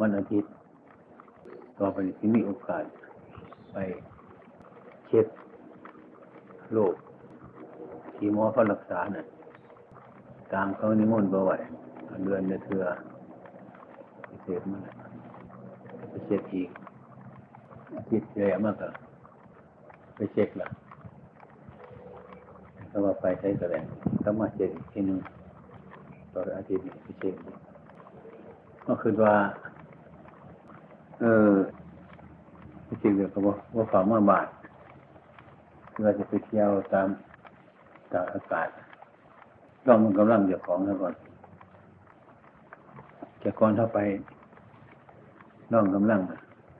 วันอาทิตย์ ต่อไปที่มีโอกาส ไปเช็ดโรคที่หมอเขารักษาน่ะตามเขานิมนต์บ่ไหวเดือนเดือนเถื่อพิเศษมาไปเช็ดอีกอาทิตย์เยอะมากก็ไปเช็คละก็ว่าไปใช้แสดงก็มาเช็คอีกทีหนึงต่ออาทิตย์นี้ไปเช็คก็คือว่า เออจริงเดี๋ยวก็ว่าว่าฝ่ามาบาทเพื่อจะไปเที่ยวตามตามอากาศลองมันกำลังเจ้าของแล้วก่อนจ้าก่อนถ้าไปลองกำลัง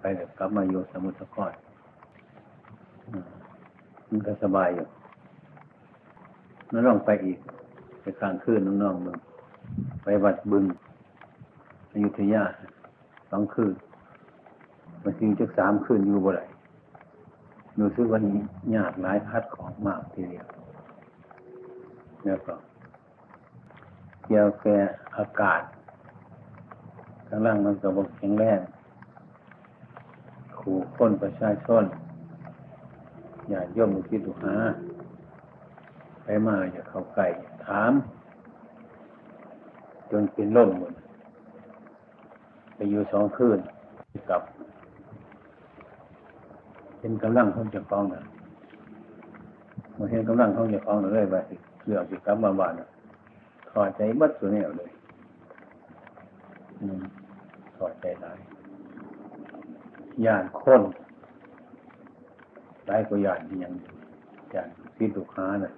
ไปแบบกลับมาอยู่สมุทรสาครอืมมันก็สบายอยู่แล้วลองไปอีกไปกลางคืนน้องๆมึงไปวัดบึงอยุธยาสองคืน มันจริงจะสามคืนอยู่บ่ไรรู้สึกว่านี้ยากหลายพัดของมากทีเดียวแล้วก็เกี่ยวแก่อากาศข้างล่างมันก็บกแข็งแรงขู่ค้นประชาชนอย่าย่อมคิดดูหาไปมาอย่าเข้าใกล้ถาม จนเป็นล่มหมดไปอยู่สองคืนกลับ เป็นกำลังของเจ้าของนะมาเห็นกำลังของเจ้าของเลยว่าสิเรื่องสิกลับมบานถอดใจบัดตัวแนวเลยถอดใจหลายย่านคนหลายกว่าย่านที่ยังย่านพิดุค้าน่ะ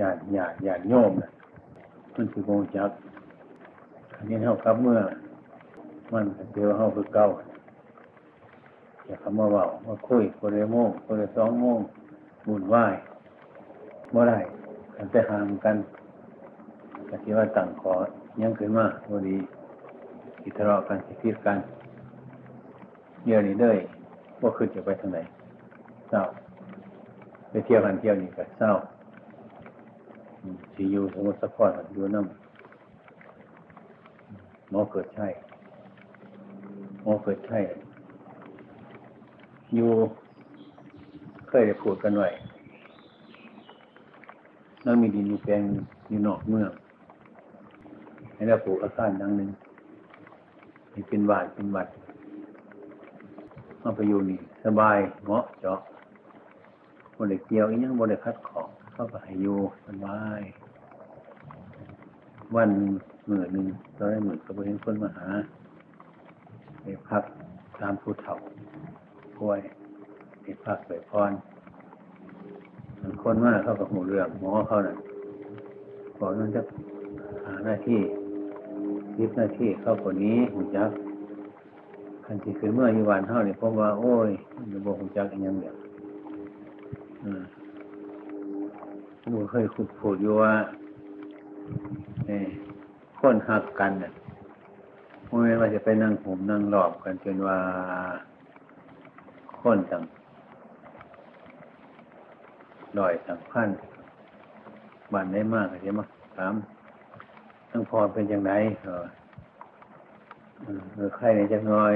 ย่านย่านย่านโยมน่ะมันคือโกงจักอันนี้เท่ากับเมื่อ มันเดียวเฮาคือเก่า อย่าคำว่าเบามาคุยคนละโมงคนละสองโมงบุญไหว้เมื่อไรกันจะห่ามกันกที่ว่าต่างขอยังขึ้นมาพอดีอิทะเลาะกันคิดกันเดี๋ยวนี้เด้ยว่าคือจะไปทางไหนเศร้าไปเที่ยวกันเที่ยวนี่ก็เศร้าสีอยู่สมุทรสาครอยู่น้ำหมอเกิดใช่หมอเกิดใช่ อยู่เคยได้พูดกันไว้นั่งมีดินอยู่แปลงอยู่นอกเมืองให้เราปลูกอาคารดังหนึ่งให้เป็นบานเป็นวัดมาไปอยู่นี่ สบายเหมาะเจาะบริเกี่ยวอีกยังบริคัดของเข้าไปอยู่สบาย วันหนึ่งมื่อหนึ่งเราได้หมื่นก็ไปเห็นคนมาหาไปพักตามผู้เฒ่า ป่วยไปพักไปพรคนมากเขากับหูเรื่องหมอเขาน่ะขอนั่นจะหาหน้าที่ยิบหน้าที่เข้าคนนี้หูจักคันที่ขึ้นเมื่ออยู่วันเท่านี่ผมว่า โอ้ยมันบอกหูจักอีกย่างเดียวอืมผมเคยคุดพูดอยู่ว่าเนี่คนหักกันเนี่ยไม่ว่าจะไปนั่งห่มนั่งหลอบกันจนว่า คนต่งลอยต่งพันบันได้มากใช่ไหมถามทั้งพอเป็นอย่างไรเออเออใครในจังน้อย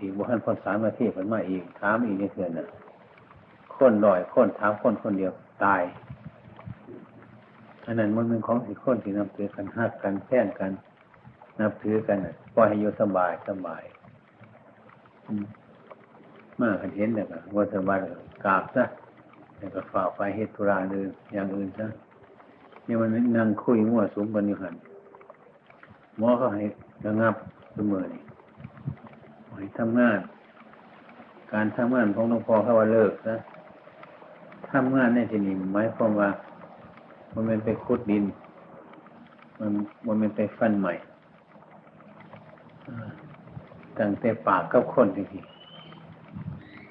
อีกบุหันพอสามนาทีผลมาอีกถามอีกในเถื่อนน่ะคนลอยคนถามคนคนเดียวตายอันนั้นมันเป็นของสิคนที่นับถือกันหักกันแท่งกัน นับถือกันปล่อยให้อยู่สบายสบายม มากันเห็นเนี่ยว่าสบายกราบซะแล้วก็ฝ่าไปเหตุธุระเลยอย่างอื่นซะเนี่ยมันนั่งคุยมั่วสุมกันอยู่หันหมอเขาให้ระงับเสมอนี่ให้ทำงาน การทำงานของหลวงพ่อเขาว่าเลิกนะทำงานในที่นี้หมายความว่า มันเป็นไปขุดดิน มันมันเป็นไปฟันใหม่ตั้งแต่ปากกับคนจริงๆ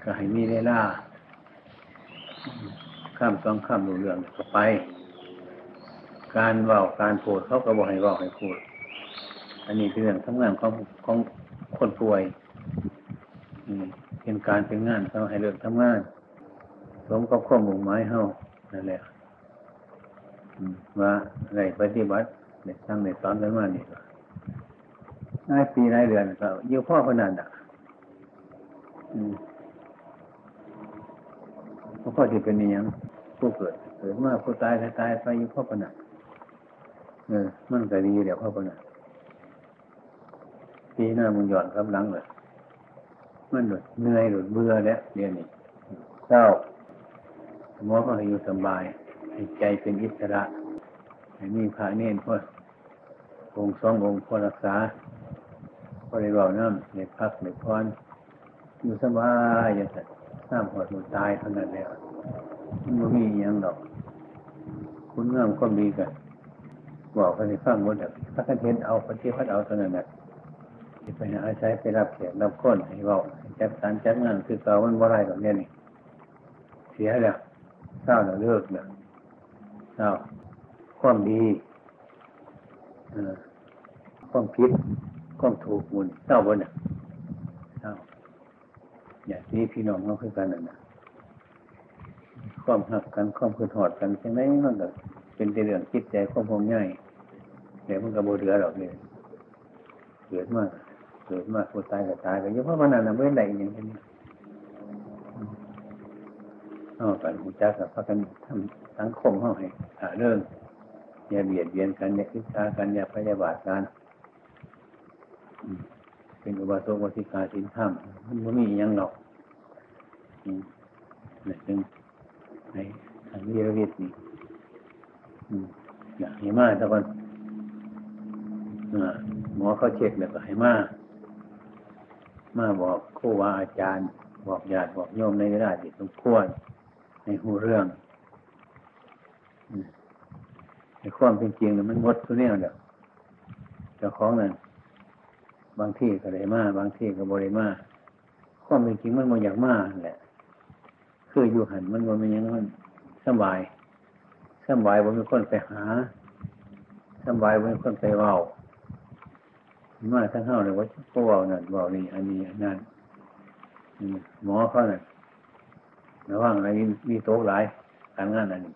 ก็ให้มีเวลาข้ามสองข้ามดูเรื่องก็ไป การเว่าการพูดเขาก็บอกให้เว่าให้พูด อันนี้เป็นเรื่องทำงานของของคนป่วยเป็นการเป็นงานเขาให้เรื่องทำงานสมกับข้อมุ่งหมายเฮานั่นแหละว่าอะไรปฏิบัติในสร้งในสอนกันมานี่นายปีนายเดือนก็อยู่พ่อคนนั้นอะ มพ่อที่เป็นอยังผู้เกิดเกิดมาผู้ตายตายไปอยู่พ่อคนนั้นเออ มันก็ดีเดี๋ยวพ่อคนนั้นปีหน้ามึงหย่อนกำลังเลยมันหลุดเหนื่อยหลุดเบื่อแล้วเรียนนี่เศร้าหมอก็ให้อยู่สบายให้ใจเป็นอิสระให้มีพระเน้นพ่อองค์สององค์พ่อรักษาพ่อได้บอกน้ำในพักในพรอยู่สบายอย่างนั้น สร้างหัวมันตายเท่านั้นแล้วมันไม่มีอยังดอก คุณงามก็มีกันบอกกันในฟังหมดแบบพระกันเทนเอาปฏิพัดเอาเท่านั้นแหละไปหาใช้ไปรับแขกรับก้นให้บอกจัดการจัดงานคือเก่ามันบ่ไรแบบนี้นี่เสียแล้วเศร้าแล้วเลิกแล้วเศร้าความดีความผิดความถูกมุนเศร้าบนน่ะเศร้า อย่างนี้พี่น้องเราคือกันนั่นนะความหักกันความคือถอดกันใช่ไหมมันก็เป็นเรื่องคิดใจความพงง่ายเดี๋ยวมันก็โบเดือหรอกเนี่ยเกิดมากเกิดมากคนตายก็ตายไปเยอะเพราะมันนั่นไม่ได้อย่างนี้เอากันหูจักกับพากันทำสังคมห้องให้หาเรื่องอย่าเบียดเบียนกันอย่าคิดตากันอย่าพยาบาทกัน เป็นอุบาสกวสิกาสินธรรมมันไม่มีอย่างหรอกนี่จึงในทางวิรวิทย์นี่อยากให้มาแต่ก่อนหมอเขาเช็คแล้วก็ให้มามาบอกครูว่าอาจารย์ บอกญาติบอกโยมในเวลาที่สมควรในหูเรื่องในความเป็นจริงเนี่ยมันหมดทุกเรื่องเดียวเจ้าของนั้น บางที่ก็ได้มาบางที่ก็บริมาความเป็นจริงมันมันอยากมาแหละคืออยู่หันมันมันยังมันสบายสบายว่ามีคนไปหาสบายว่ามีคนไปเว้ามาทั้งเฮาเลยว่าพวกเว้านั่นเว้านี่อันนี้อันนั้นหมอเขาเนี่ยระว่างอะไรมีโต๊ะหลายการงานอันนี้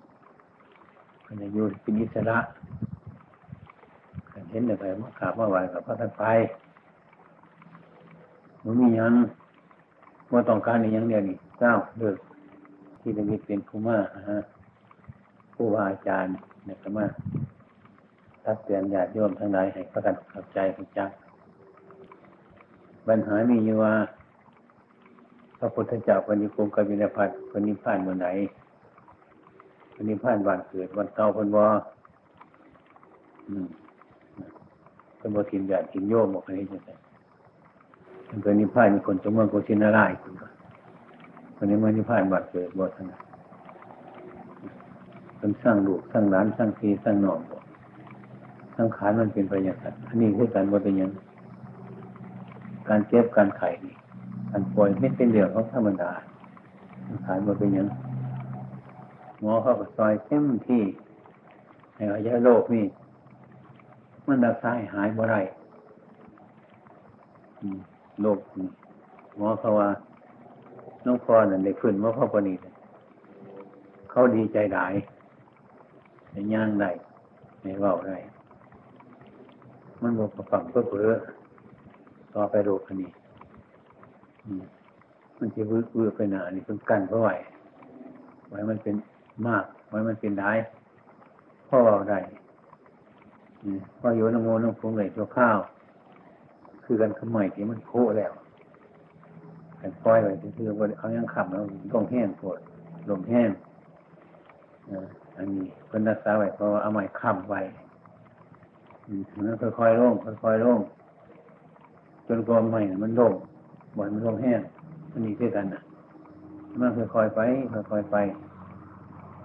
มันจะอยู่เป็นอิสระเห็นแต่ไปมาขาบมาไหวกับพระท่านไป มันมียังว่าต้องการในยังเดียวนี่เจ้าเลิกที่จะมีเป็นผู้มาฮะผู้ว่าอาจารย์เนี่ยก็มาทักเตือนญาติโยมทั้งหลายให้ประกันขับใจขับจักปัญหามีอยู่ว่าพระพุทธเจ้าปณิกรมกบินพัฒน์ปณิพานเมื่อไหนปณิพานวันเกิดวันเก่าพันวอเป็นบทินญาติทินโยมบอกให้ยังไง เป็นนิพพานมีคนจงเมืองโกศินารายคุณก่อนคนนี้มันนิพพานบัดเกิดบ่ทั้งนั้นเป็นสร้างลูกสร้างหลานสร้างพีสร้างนองบอกสังขารมันเป็นไปอย่างนั้นอันนี้คือการว่เป็นยังการเจ็บการไข่นี่การป่วยไม่เป็นเรื่องของธรรมดาสังขารมันเป็นยังหมอเขาก็ซอยเต็มที่ในอายะโลกนี่มันรักษาหายบ่ไร โลกหมอเขาว่าน้องพ่อนั่นได้ขึ้นว่าพ่อปนีเขาดีใจหลายในย่างได้ในเว้าได้มันบอกฝังเพื่อเพื่อต่อไปโรคอันนี้มันจะวืดวืดไปหนานี่เป็นกันเพราะไหวไว้มันเป็นมาก ไว้มันเป็นได้พ่อเราได้พ่อโยนโมน้ำพุงไหลตัวข้าว คือกันขมายที่มันโคแล้วกันปล่อยไว้คือว่าเอายังขับแล้วต้องแห้งปวดลมแห้งอันนี้เป็นรักษาไว้เพราะว่าเอาไม้ค้ำไว้มันค่อยๆร่งค่อยๆร่งจนกองใหม่มันร่งบ่อยมันร่งแห้งมันนี่คือกันนะมันค่อยๆไปค่อยๆไป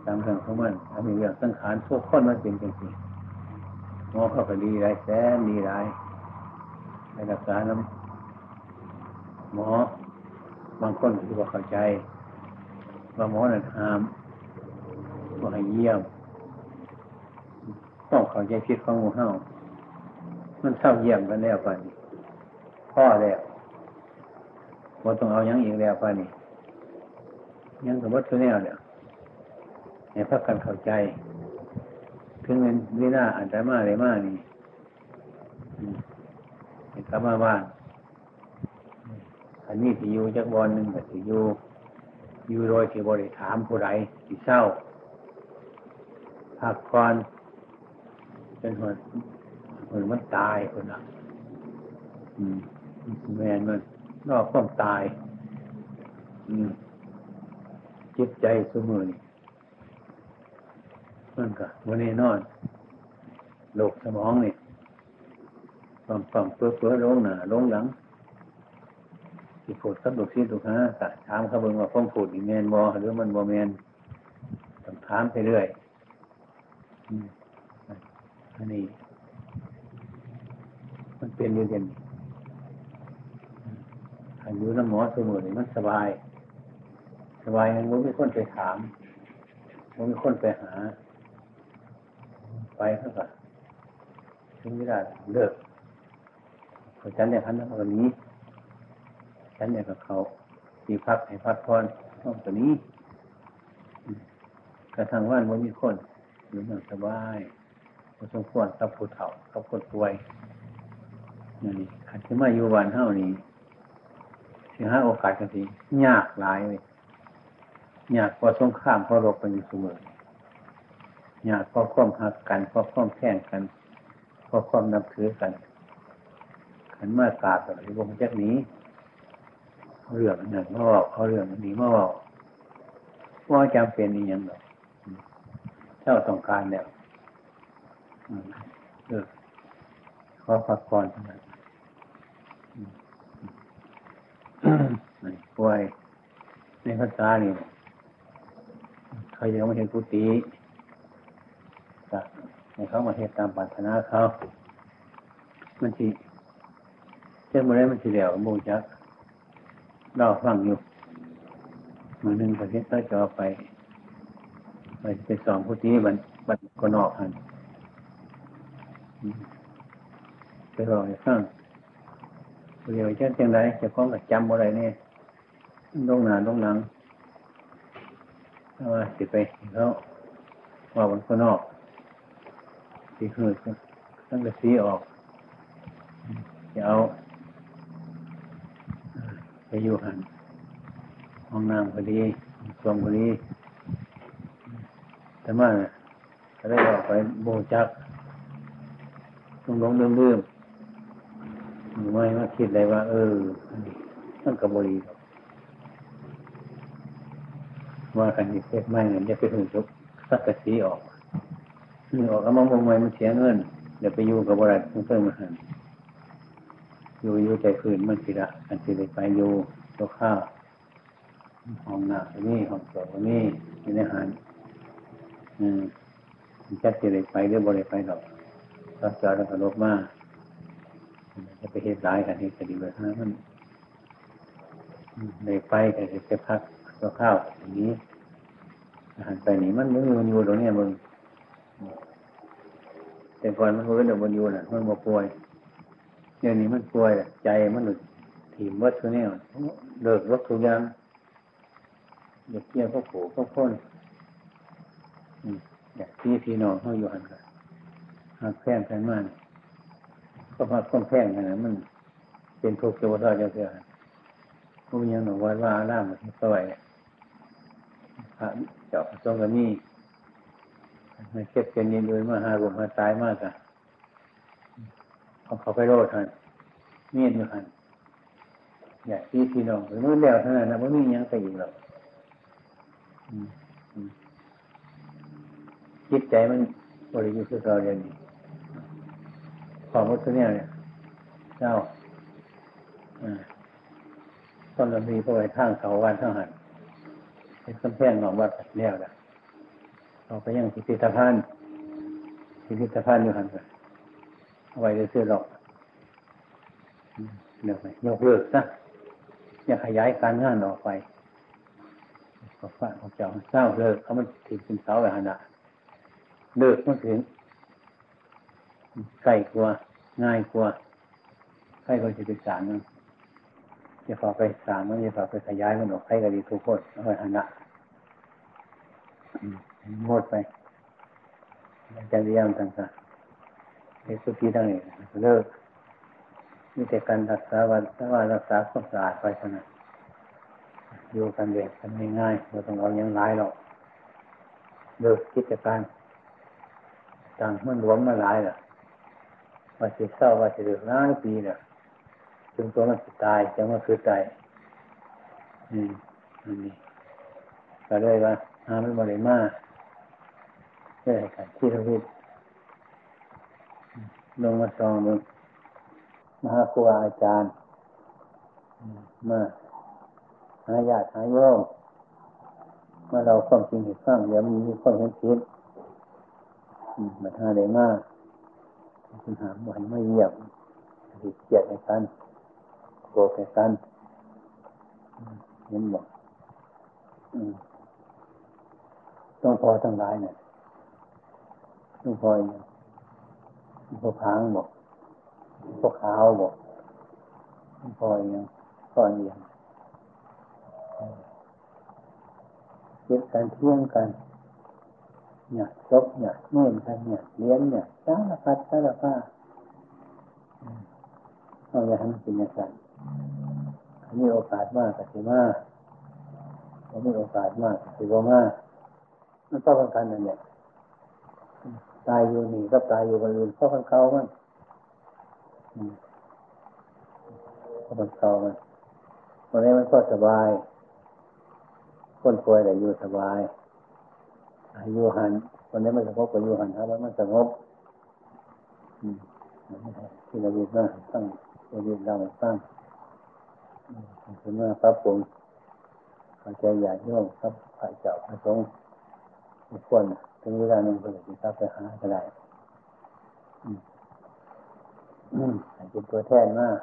ตามเรื่องของมันถ้ามีเรื่องสังขารพวกคนมันเป็นจริงๆมอเข้าไปดีไรแสนดีไร ในรักษาน้ำหมอบางคนคือว่าเข้าใจว่าหมอนั่นห้ามว่าให้เยี่ยมต้องเข้าใจคิดของหมูเห่ามันเศร้าเยี่ยมกันแล้วป่านี้พ่อแล้วว่าต้องเอายังอีกแล้วป่านี้ยังกับวัตถุแนวเนี่ยให้พักกันเข้าใจถึงเป็นวินาอันตรมาเลยมากนี่ กลับมาบ้าน อันนี้ที่อยู่จักบอลหนึ่งแต่ที่อยู่อยู่โดยที่บริถามผู้ใดที่เศร้าพักผ่อนเป็นหัวหัวมันตายคนละอืมแมนมันนอกความตาย อืมจิตใจสมือนี่มันก็วันนี้นอนโลกสมองนี่ ความความเปื้อเปื้อลงหนาลงหลังที่พูดกับลูกศิษย์ลูกหาถามเขาเบิ่งว่าพ้องพูดอีแมนบอหรือมันบอแมนต้องถามไปเรื่อยอันนี้ มันเป็นอยู่เด่นอายุน้ำหมอสมุนมันสบาย สบายงั้นมันไม่คนไปถามมันไม่คนไปหา ไปเท่ากับถึงเวลาเลิก ฉันเนี่ยพันแล้ววันนี้ ฉันเนี่ยกับเขาสีพักให้พักพรห้องตัวนี้ กระทั่งว่านว่ามีคนอยู่อย่างสบายพอสมควรกับผู้เฒ่ากับคนป่วยนี่ขันที่มาอยู่วันเท่านี้สิหาโอกาสกันสิยากหลายเลยยากพอสงครามพอรบกันอยู่เสมอยากพอความหักกันพอความแข่งกันพอความนับถือกัน ขันมากราบแบบนี้วงจักนี้เรื่องหนึ่งมาบอกเอาเรื่องนี้มาบอกว่าจำเป็นอีกอย่างหรอกเจ้าต้องการเนี่ยเออขอพักผ่อนนั้นป่วยในภาษานี่เขายังไม่เห็นกุฏิให้เขามาเห็นตามปรารถนาเขา มันทีเจ้าเมื่อไรมันทีเดียวบูจักเราฟังอยู่มือหนึ่งประเทศก็จะไป ไปไปสองกุฏิบันบันก็นอกหันไปรอให้ฟังเดี๋ยวจะจังไรจะคล้องกับจำอะไรเนี่ยลงหนาลงหลังว่าสิไปแล้วว่ามันก็นอกสีหืดตั้งแต่สีออกจะเอา ไปอยู่หันห้องน้ำพอดีสวมพอดีแต่มาก็ได้ออกไปโบจักลงลงเรื่อมเรื่อมไม่มาคิดเลยว่า เออนั่นกับบรีว่ากันอีเพ็ไม่เงินจะไปถึงจุกสักกะสีออกนี่ออกแล้วมองมองไว้มันเสียเงินเดี๋ยวไปอยู่กับบริษัทเพิ่มมาหัน อยู่อยู่ใจคืนมันสิละอันสิเลยไปอยู่ตัวข้าวห้องน้ำนี่ห้องสอบนี่อยู่ในหันอืมจะสิเลยไปหรือบริไปหรอกรักษาแล้วก็ลบมากจะไปเหตุร้ายกันเหตุคดีแบบนั้นในไปแต่จะพักตัวข้าวอย่างนี้อาหารไปนี่มันมันอยู่ตรงนี้มึงแต่ก่อนมันรู้เดี๋ยวมันอยู่น่ะมันมาป่วย ดี๋ยวนี้มันป่วยใจมันหลุดถิ่มวัดตัวนี้เลิกรถทุกอย่างอยากเกี่ยวก็ผูกก็พ้นอยากที่พี่น้องเขาอยู่หันกันหักแพงกันมากก็มาค่อนแพงกันนะมัน เป็นทุกข์เจ้าท่าเจ้าเสือผู้ยังหนูวัดว่าล่ามมันสวยพระเจ้าทรงกันนี่ไม่เก็บเป็นยินดีมาหารวมมาตายมากอะ เขาเขาไปโรดทันเมียนอยู่ทันอยากที่พี่น้องหรือมื่อแล้วเท่านั้นนะว่ามียังไปอีกหรอกจิตใจมันบริยุทธ์เราเรียนความวัตเนี่ยเนี่ยเจ้าต้นลำพีพวกไอ้ทางเขาวันทางหันเป็นกำแพงหนองวัดแล้วนะเราไปยังพิพิธภัณฑ์พิพิธภัณฑ์อยู่หันไป ไว้ซื้อหรอกเดี๋ยวไปยกเลิกซะอย่าขยายการงานออกไปก็ฝากของเจ้าเศร้าเลิกเขามันถึงเป็นเสาแบบนั้นเลิกมันถึงใกล้กว่าง่ายกว่าใกล้กว่าจะเป็นสารนั่นจะฝากไปสารมันจะฝากไปขยายมันออกใกล้ก็ดีทุกคนเอาไว้หันละหมดไปอาจารย์เรียมต่างๆ ในสุขีทั้งนี้เลิกมีแต่การรักษาวันแต่ว่ารักษาความสะอาดไปเท่านั้นอยู่กันเด็กกันง่ายๆเราต้องเอายังร้ายหรอกเลิกกิจการต่างมันหลวมมาหลายล่ะว่าสิเศร้าว่าสิเดือดร้ายปีเนี่ยจนตัวมันสิตายจังว่าคือตายอืมอันนี้ก็เลยว่าหามันบริมาเรื่อยกันที่ทวิต ลงมาซองมึงมหาครูอาจารย์ มาหาญาติหาโยมมาเราความจริงเห็นฟังเดี๋ยวมันมีความเห็นผิดมาท่าได้มากคุณหามวันไม่เยี่ยมติดเกียดในกันโกรธในกันเห็นบอกต้องพอทั้งหลายเนี่ยต้องพออย่าง พวกพางบอกพวกขาวบอกพออย่างพออย่างเก็บกันเที่ยงกันเนี่ยซบเนี่ยเมื่อนกันเนี่ยเลี้ยงเนี่ยสารพัดสารพัดเอาอย่าให้มันเป็นย่างนั้นมีโอกาสมากกับสิมาเรามีโอกาสมากกับสิบมากมันต้องกันนั่นเนี่ย ตายอยู่นี่ก็ตายอยู่บนอื่นเพราะมันเขามันเพราะมันเขามันวันนี้มันก็สบาย คนป่วยแต่อยู่สบายอายุหันวันนี้มันสงบกับอายุหันครับมันสงบที่เราดีมาตั้งเราดีเราตั้งถึงมาพระปงเข้าใจใหญ่ย่อมครับฝ่ายเจ้าพระสงฆ์ ทุกคนถึงเวลาหนึ่งคนจะเข้าไปหาก็ได้เป็นตัวแทนมาก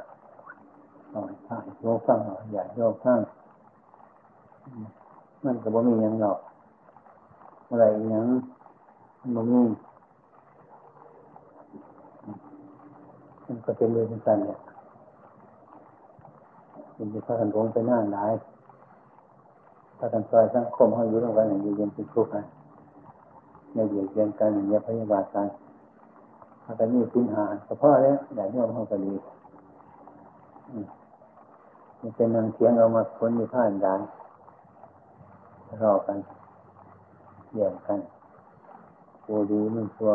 หน่อยพระโยกฟังหน่อยใหญ่โยกฟังมันก็บ่มีอยังหรอกอะไรอยังมันมีมันก็เป็นเรื่องกันเนี่ยเป็นที่พากันหลงไปหน้าหลายพากันซอยสังคมเขาอยู่ตรงกันอย่างเย็นเป็นทุกข์กั นในเหยียดเยียนกันอย่าพยาบาลกันพากันมีสินหาเฉพาะแล้วใหญ่โยมเขาก็ดีมันเป็นนางเสียงเอามาคนอยู่ผ่านได้รอกันแย่งกันโอดีมันตัว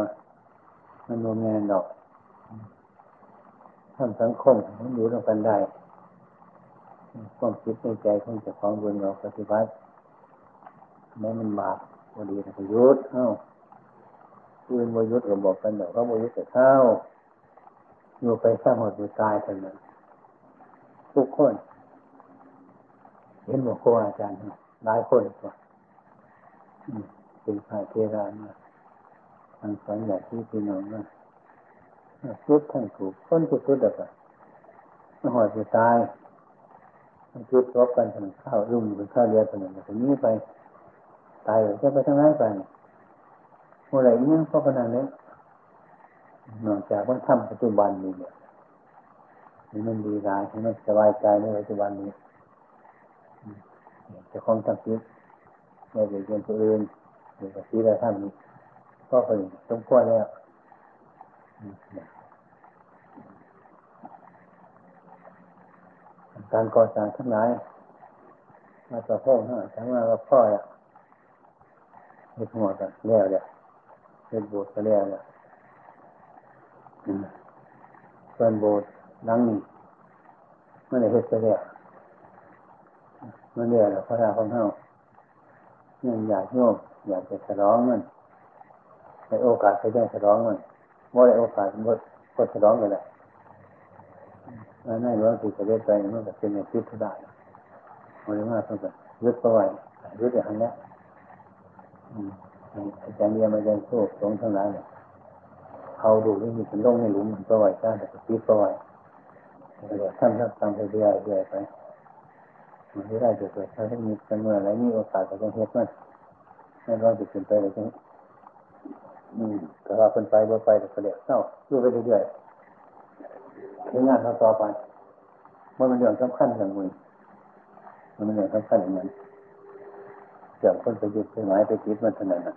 มันโนแมนดอกทำสังคมมันอยู่ด้วยกันได้ความคิดในใจของเจ้าของบุญเราปฏิบัติแม้มันบาป โอดีนะยุดเอ้าคืนโมยุทธเราบอกกันเดี๋ยวเขาโมยุทธแต่เท้าอยู่ไปสร้างหดอยู่ตายเท่านั้นทุกคน เห็นบอกครูอาจารย์หลายคนกว่าเป็นพระเทรามาทางสอนอยากที่พี่น้องว่าทุกทั้งถูกคนทุกทุกแบบมันหอดจะตายมันจุดรบกันถนนข้าวรุ่มเป็นข้าวเรือถนนแบบนี้ไป ตายจะไปทางไหนไปเมื่อไรเนี่ยเพราะขนาดนี้นอกจากว่าทำปัจจุบันนี้เนี่ยมันดีรายให้มันสบายใจในปัจจุบันนี้จะคงตั้งคิดไม่เรียนตัวอื่นหรือที่เราทำนี้ก็เป็นสมควรแล้วการก่อสร้างทั้งหลายมาต่อพ่อทั้งหลายทั้งมาว่าพ่ออะ เฮ็ดหัวกันแล้วเนี่ยเฮ็ดโบสถ์ก็แล้วเนี่ยส่วนโบสถ์หลังนี้มันได้เฮ็ดไปแล้วมันเรียกพระราของเฮาเนี่ยอยากโยมอยากจะฉลองมันในโอกาสไปได้ฉลองมันว่าในโอกาสมันก็ฉลองกันแหละแล้วในหลวงปู่จะเรียกไปมันก็เป็นอย่างที่ทุได้มันเรียกว่าต้องยึดไปไว้ยึดอย่างนี้ อาจารย์เรียนมาเรียนสู้สงทั้งหลายเนี่ยเขาดูไม่มีเป็นลงในหลุมมันก็ไหวก้าแต่ก็ปิดก็ไหวเดี๋ยวทำทำทำไปเรื่อยเรื่อยไปมันไม่ได้จะเกิดถ้าไม่มีกันเมื่อไรมีโอกาสก็ต้องเฮ็ดมันให้เราจะขึ้นไปเลยจังอืมแต่ว่าคนไปบ่ไปแต่เดียวเศร้าดูไปเรื่อยๆถึงงานเราต่อไปมันเป็นเรื่องสำคัญอย่างมึงมันเป็นเรื่องสำคัญอย่างนั้น เกี่ยวคนไปยึดไปหมายไปคิดมันเท่านั้นอะ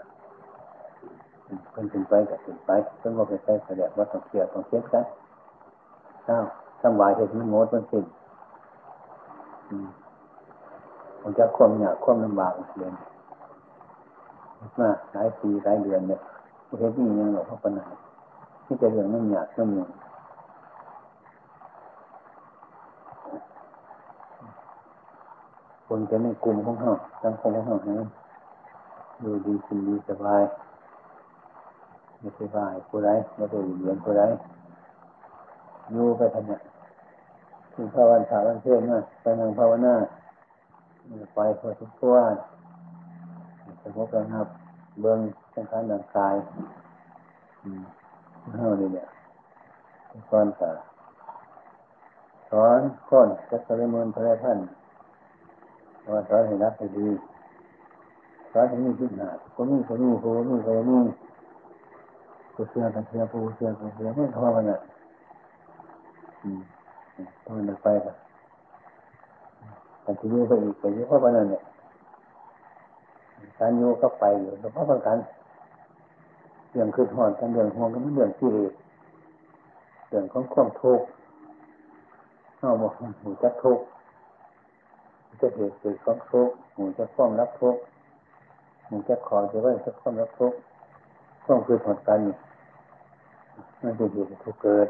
คนขึ้นไปกับขึ้นไปคนว่าไปใช้เสด็จว่าต้องเกี่ยวต้องเทียบกันเศร้าสบายเหตุมันงดมันสิ้นผมจะควมอยากควมลำบากเรียนมาหลายปีหลายเดือนเนี่ยเห็นนี่ยังหลงเขาปัญหาที่จะเรื่องมันอยากมันอยาก คนจะในกลุ่มของเขาสังคมของเขาเนี่ยดูดีกินดีสบายไม่สบายผู้ใดไม่ได้เรียนผู้ใดอยู่ไปทำเนี่ยถึงภาวันถาวันเพื่อนมาไปนั่งภาวนาไปพอทุกตัวสมมตินะครับ เบื้องสังขารร่างกายเท่านี้เนี่ยก่อนค่ะสอนคนจะสริมือพระท่าน ว่าสอนให้รักให้ดีสอนให้มีพิจารณาคนนี้คนนี้คนนี้คนนี้ผู้เชื่อกันเชื่อผู้เชื่อกันเชื่อไม่ทอดกันอะอืมต้องมันไปค่ะแต่ที่ยู่ไปอีกไปยูเพราะว่านั่นเนี่ยการโยก็ไปอยู่แต่เพราะประกันเรื่องคือหอนกันเรื่องห่วงกันเรื่องที่เรเรื่องของความทุกข์เอาบอกหูจะทุกข์ จะเหตุเกิดความทุกข์หูจะความรับทุกข์หูจะขอจะว่าจะความรับทุกข์ความคือหอนกันมันจะเหตุทุกข์เกิด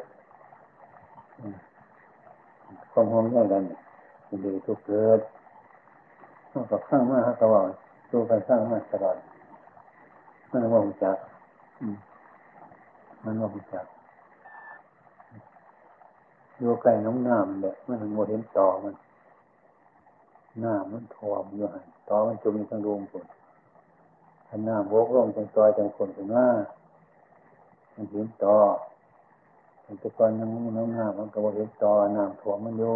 ความห่วงใยกันมันจะทุกข์เกิดต้องกับข้างมากครับตลอดตัวกันสร้างมากตลอดมันว่าหุ่จักมันว่าหุ่จักโยไก่น้องน้ำเนี่ยมันโมเห็นต่อมัน หน้ามันทอมอยู่หันต่อมันจมอยู่ทางดวงคนถ้าหน้าโบกลงจังซอยจังคนถึงว่ามันเห็นต่อแต่ก่อนยังน้องน้ำมันก็บ่เห็นต่อน้ำถ่วมมันอยู่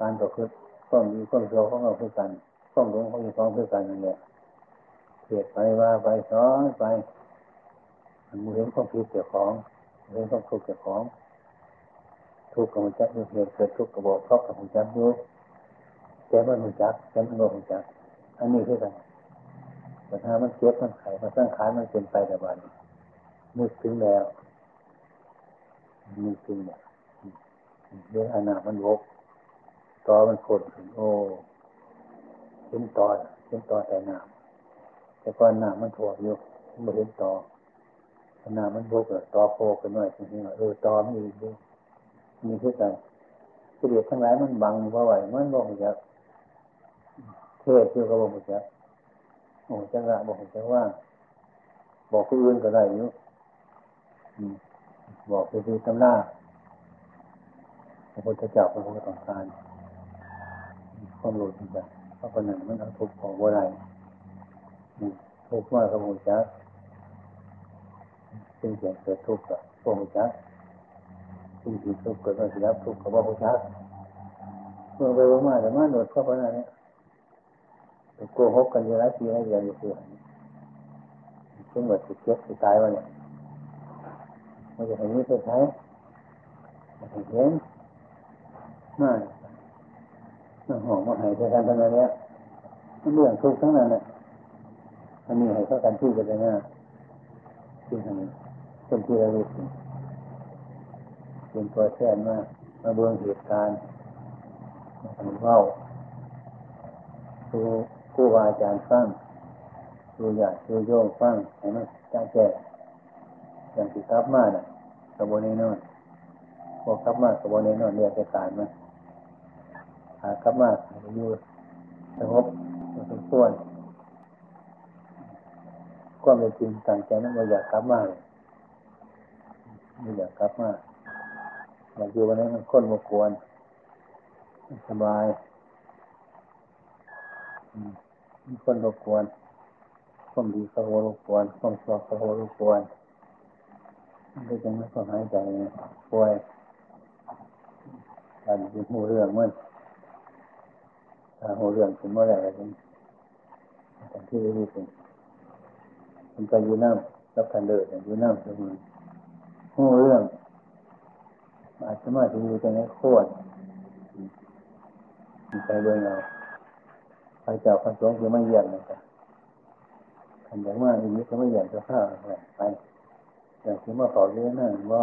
การประพฤติก็มีข้อโซ่ของเราคือกันข้อหลงของอยู่ของคือกันนั่นแหละเทียดไปว่าไปสอนไปมันเห็นความผิดเกี่ยวของเห็นความทุกข์เกี่ยวของทุกข์กับมันจักอยู่เหตุเกิดทุกข์กับบอกเพราะกับมันจักอยู่ แต่มันมันจักแต่มันโง่มันจัก อันนี้คือกันแต่ถ้ามันเจ็บมันไขมันสร้างขายมันเป็นไปแต่วันนึกถึงแล้วนึกถึงเนี่ยเรื่องอนามันวกตอมันโคตรถึงโอ้เห็นตอนเห็นตอนแต่น้ำแต่ก่อนน้ำมันถ่วมอยู่ไม่เห็นตอน้ำมันบกเลยตอโผล่กันหน่อยทีนี้เออตอไม่มีด้วยมีคือกันกิเลสทั้งหลายมันบังเพราะไหวมันบอกจะ เทศคือเขาบอกจะโอ้จังละบอกจะว่า บอกผู้อื่นก็ได้อยู่บอกไปดูตำราพระพุทธเจ้าพระพุทธต้องการความรู้จริงเพราะคนนั้นมันเอาทุกข์ของว่าไรทุกข์มากกับหูจักซึ่งเสียงเกิดทุกข์กับพวกหูจักซึ่งที่ทุกข์เกิดมาสิรับทุกข์กับว่าหูจักเมื่อไปว่ามาแต่มาโดดเข้าไปนั่นเนี่ย โกหกกันอยู่หลายปีหลายเดือนอยู่เพื่อนซึ่งว่าสิเจ็บสิตายวะเนี่ยมันจะเห็นนี้ไปใช้เห็นมากหอมมาหายใจกันทั้งนั้นเนี่ยมันเรื่องทุกข์ทั้งนั้นเนี่ยอันนี้ให้เข้ากันที่กันเลยนะที่ทางนี้คนที่ระลึกเป็นตัวแทนมามาเบื้องเหตุการณ์มาทำเล่าค รูครูอาจารย์ฟังครูอยากครูโยงฟังให้มันจ้าแจ้อย่างที่ครับมาน่ะกระบวนนอนพอครับมากระบวนนอนเรียกการมาหากลับมากอยู่สงบสมควรก็ไม่จริงตั้งใจนั้นว่าอยากกลับมาไม่อยากกลับมาอยากอยู่วันนี้มันค้นมากวนสบายมี คนรบกวนความดีเขารบกวนความชอบเขารบกวนไม่จังไม่ต้องหายใจป่วยการยู่หูเรื่องมันถ้าหัวเรื่องถึงเมื่อไหร่เป็นแต่ที่รู้สึกมันไปอยู่น้ำรับกันเดินอยู่น้ำเสมอหัวเรื่องอาจจะมาถึงอยู่ตรงนี้โคตรมันไปเบิ่งเรา ไปเจ้าพระสงฆ์คือไม่เยี่ยมเลยจ้ะขันอย่างว่าอันนี้ก็ไม่เยี่ยมจะข้าไปอย่างที่มาขอเรื่องนั่นว่า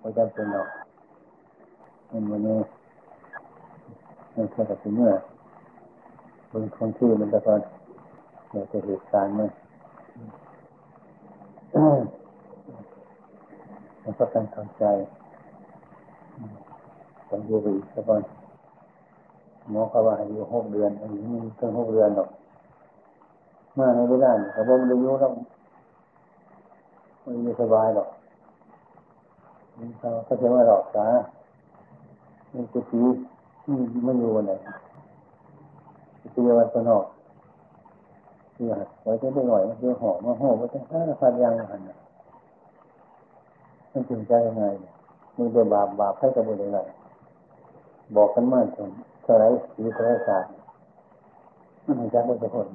ไม่จำเป็นหรอกมันวันนี้มันแค่แต่เมื่อบนคนที่อมันจะตอนเดี๋ยวจะเหตุการณ์มันมันก็การเข้าใจต้องดูไปอีกสักวัน หมอเขาว่าอายุหกเดือนอายุไม่ถึงหกเดือนหรอกมาในไม่ได้เขาบอกมันอายุต้องมันไม่สบายหรอกเขาเขาจะมาหลอกษามันกุฏิมันอยู่ไหนกุฏิวันสนอกเพื่อไว้จะได้หน่อยมันเพื่อหอมมาหอมมันจะห้าพันยังหันมันถึงใจยังไงมึงจะบาปบาปให้กับมึงยังไงบอกกันมากจน เท่าไรสีเท่าไรศาสตร์มันไม่จักว่าจะพ้น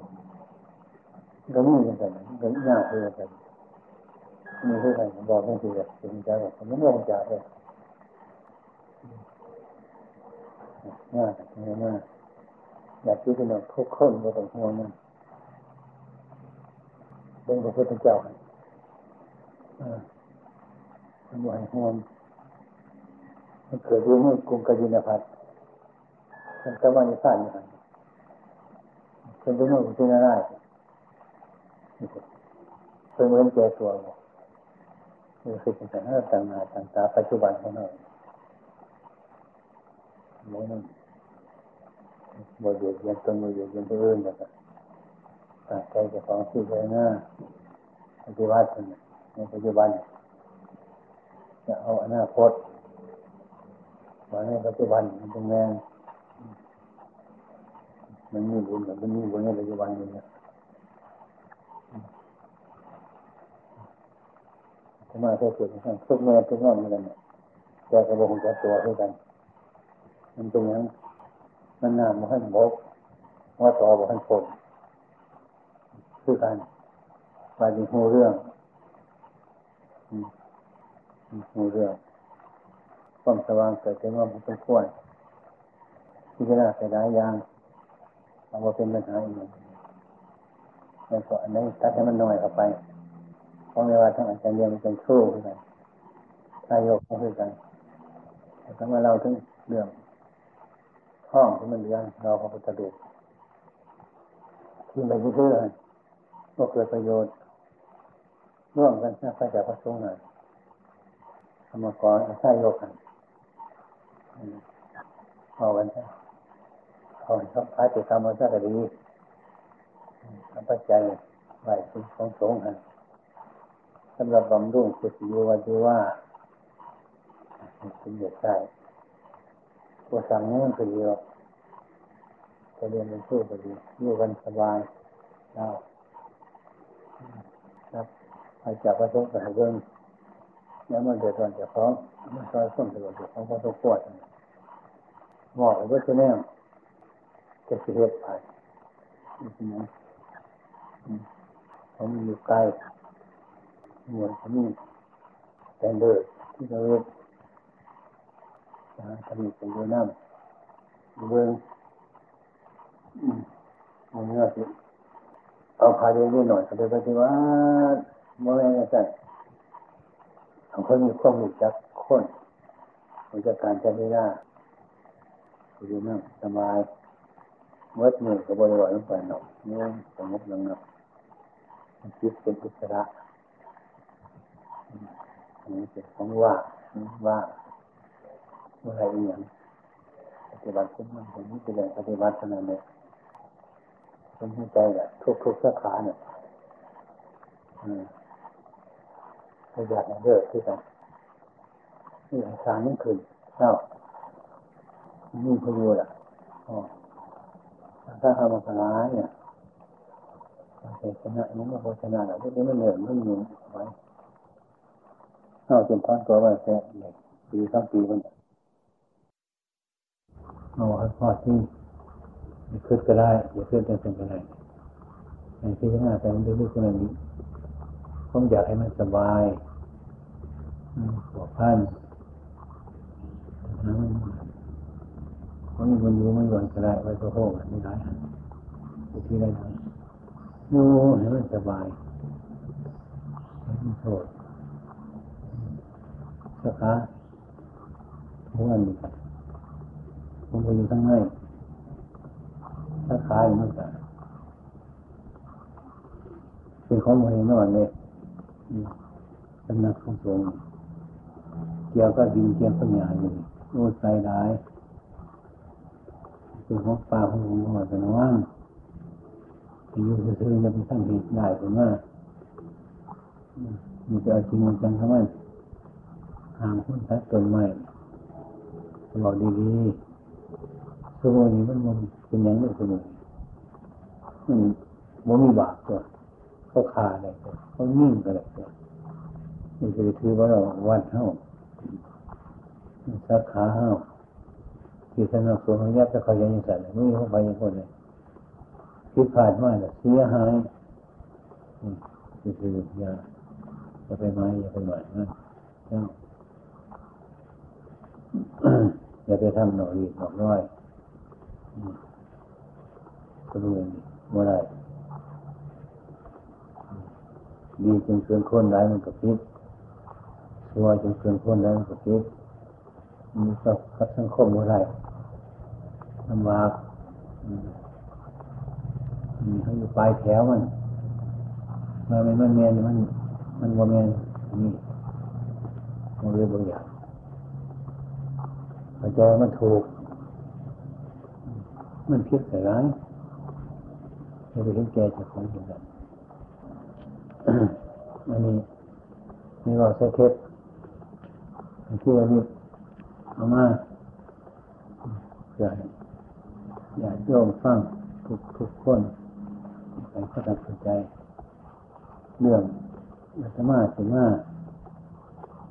ก็มีอย่างไรก็ยากเลยกันมีเท่าไหร่บอกไม่ถูกเลยถึงใจบอกมันไม่ลงจากเลยง่ายง่ายมากอยากที่จะนอนทุกคนก็ต้องห่วงมันเป็นพระพุทธเจ้ามันบ่ให้ห่วงมันเกิดด้วยมือกรุงกยินพัท มันก็มาในสานอย่างนี้เป็นด้วยมือคุณน่าได้เป็นเหมือนแก่ตัวบอกนี่คือเป็นกาต่างหน้าต่างตาปัจจุบันของเราโน้นบ่เดียดเยียนตนบ่เดียดเยียนตัวอื่นแบบตั้งใจจะฟังสิ่งใดหน้าปฏิวัติในปัจจุบัน จะเอาอนาคตมาในปัจจุบันมันเป็นแรง มันมีบุญกับมันมีบุญในปัจจุบันนี่นะทำไมเกิดเกิดขึ้นทุกเมื่อทุกน้องเหมือนกันแต่กระบอกจะตัวเท่ากัน มันเป็นอย่างมันน้ำมันให้บกว่าต่อบอกให้ผมคือกันไปในหูเรื่องหูเรื่องความสว่างเกิดขึ้นว่ามันเป็นควรที่จะน่าเสียดายยาง เอาว่าเป็นปัญหาอีกแล้วก็อันนี้ตัดให้มันน้อยเข้าไป เพราะว่าทั้งอาจารย์เรียนมันเป็นครูขึ้นไปทายกก็คือกันแต่ถ้ามาเราถึงเรื่องห้องที่มันเรื่องเราพระพุทธรูปที่ไม่เชื่อก็เกิดประโยชน์ ร่วมกันนะพระเจ้าพระสงฆ์หน่อยธรรมกรใช้โยกันเอากันใช่ เอาชอบพระติธรรมชาติดีทำปัจจัยไหวสิ่งของสงฆ์สำหรับบำรุงสุติวัดีว่าเป็นเด็กได้ตัวสั่งนี้มันคือเดียวจะเรียนเป็นผู้ก็ดีอยู่กันสบายเอาครับไปจากพระสงฆ์ไปเรื่องแล้วมันเดือดร้อนจากของมันซอยส้นเดือดร้อนจากของพระสงฆ์ปวดหมอกไว้ตัวนี้ จะเสียไปผมอยู่ใกล้เหมือนผมมีแตนเดอร์ที่เราเรียกทำเป็นเรือน้ำเบื้องมันเนื้อสิเอาพาเรียนนิดหน่อยก็เลยปฏิวัติโมแม่ใช่ของคนมีความรู้จักคนรู้จักการจัดเวลาอยู่นั่งสบาย เมื่อมือกับบริวารลงไปหนอกเนื่องสงบลงหนักจิตเป็นอิสระนนี้เป็นของว่าว่าเมื่อไรอย่างปฏิบัติขึ้นมาผมนี่เป็นแรงปฏิบัติเท่านั้นเลยผมเข้าใจแหละทุกทุกสาขาเนี่ยอืมอยากเลิกที่กันนี่สารนั่คือเจ้านี่พยูล่ะอ๋อ ถ้าทำมาขนาดเนี่ยเชนะนี้มันโฆษณาแล้วที่นี้มันเหนื่อยมันหนุนไว้เอาจนพันตัวไว้แค่ปีสองปีมันเอาให้พอที่อย่าขึ้นก็ได้อย่าขึ้นเป็นสิ่งก็ได้ในที่หน้าแต่มันเรื่องคนนี้ผมอยากให้มันสบายหัวพัน เขามีคนอยู่ไม่หย่อนก็ได้ไว้ตัวโหกไม่ได้ที่ได้ไหมอยู่ให้มันสบายไม่ต้องโทษสักครั้งทุกวันนี้ผมไปอยู่ข้างในถ้าขายมันก็เป็นของโมเห็นนอนเลยสำนักของสงฆ์เกี่ยวก็ดินเกี่ยวก็หยาอยู่โอ้ใจร้าย เป็นของป่าของหลวงพ่อเป็นว่างที่อยู่ซื่อๆจะไปทั้างเหตุได้ผมว่ามีไปเอาจริงจังทั้งนั้นห่างพ้นทัดต้นไม้บอกดีๆสมุนนี้มันมันเป็นอย่างนี้สมุนมันมันมีบาปตัวเขาขาอะไรตัวเขายิ่งอะไรตัวนี่คือถือว่าเราวันเท่าสักขาเท่า ที่สนับสนุนยับจะคอยยังสั่นไม่มีเขาไปยังคนเลยคิดผ่านมากเสียหายคืออย่าอย่าไปไม้อย่าไปหมายนะเจ้าอย่าไปทำหน่อยหน่อยน้อยก็รู้เองนี้เมื่อไรดีจนเกินคนได้มันก็พิษชั่วจนเกินคนได้มันก็พิษมีก็คัดสังคมเมื่อไร ลำบากเขาอยู่ปลายแถวมันมาเป็นมันเมียนมัน มันว่าเมียนนี่มันเรื่องบางอย่างพอใจมันถูก มันคิดแต่ร้ายเราไปเห็นแก่จากของอย่างนั้นอันนี้นี่เราใช้เคสที่เรานี่เอามาอยากอ ยากโยมฟังทุกทุกคนไปก็ตัดสินใจ เรื่องอาตมาถึงมา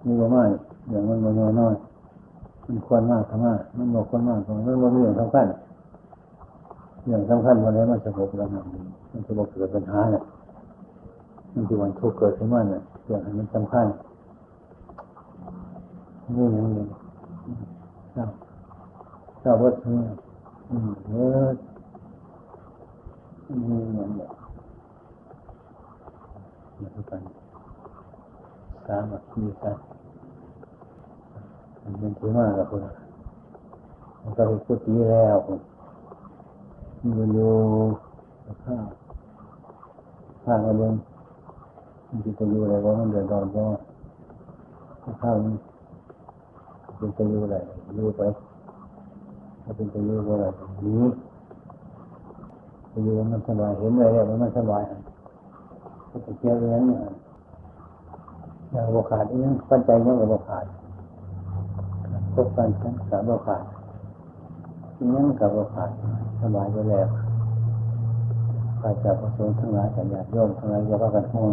มีว่ามาเรื่องมันโมโนน้อยมันควรมากธรรมะมันบอกควรมากตรงนั้นมันเรื่องสำคัญเรื่องสำคัญวันนี้มันสงบระงับดีมันจะบอกเกิดปัญหาเนี่ยมันจะวันทุกข์เกิดขึ้นมาเนี่ยเรื่องนี้สำคัญนี่อย่างหนี้เศร้าเศร้าวัดนี้ อืมเออนี่อย่างนี้อย่าพูดกันสามัคคีกันมันเป็นที่มากกับคนมันก็เป็นพุทธีแล้วคนมันอยู่ข้าวข้าวอะไรมันจะอยู่อะไรวะมันเดือดร้อนก็ข้าวมันจะอยู่อะไรอยู่ไป ถ้าเป็นจะอยู่อะไรตรงนี้จะอยู่มันสบายเห็นอะไรแล้วมันสบายก็จะเกี่ยวอย่างนี้อย่างบกขาดยังปัจจัยยังกับบกขาดพบกันชั้นสามบกขาดยังกับบกขาดสบายไปแล้วพระเจ้าประสงค์ทั้งหลายแต่ญาติโยมทั้งหลายอย่าว่ากันห่วง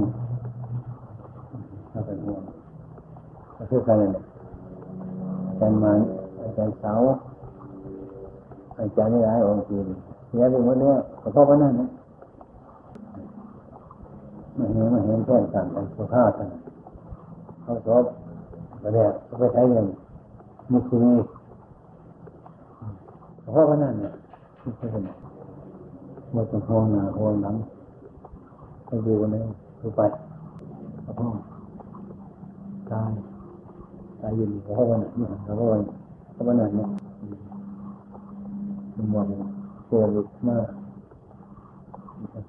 อย่ากันห่วงก็คือกันเลยอาจารย์มันอาจารย์เสา อาจารย์นี่หลายองค์จีนเนี่ยเป็นวันนี้ขอโทษวันนั้นนะมาเห็นมาเห็นแค่ต่งกันสุภาพกันเขาสอบมาแล้วเขาไปใช้เงินมีคุยขอโทษวันนั้นเนี่ยไม่ใช่ไหมเมื่อต้องห่วงหน้าห่วงหลังไปดูนเลยดูไปขอโทษตายตายอยู่ขอโทษวันนั้นขอโทษวันขอโทษวันนั้นเนี่ย มันบอกเกิดมาก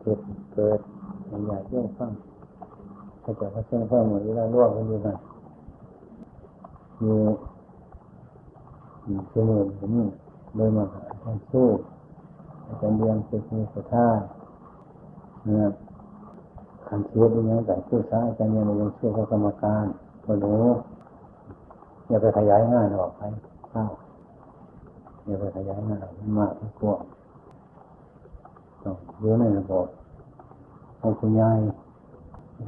เกิดเกิดมันอยากเรื่องฟังถ้าเกิดพระเจ้าพ่อเหมือนเวลาล่วงกันอยู่นะอยู่เชื่อมือผมนี่เลยมาอาจารย์สู้อาจารย์เรียนเป็นมือสุท้านะครับขันเทียบยังแต่ผู้ซ้าอาจารย์เรียนยังช่วยกรรมการก็รู้อย่าไปขยายงานออกไปเข้า อย่าไปขยายงามากที่กลัวต้องรู้ในระบบของคุณยาย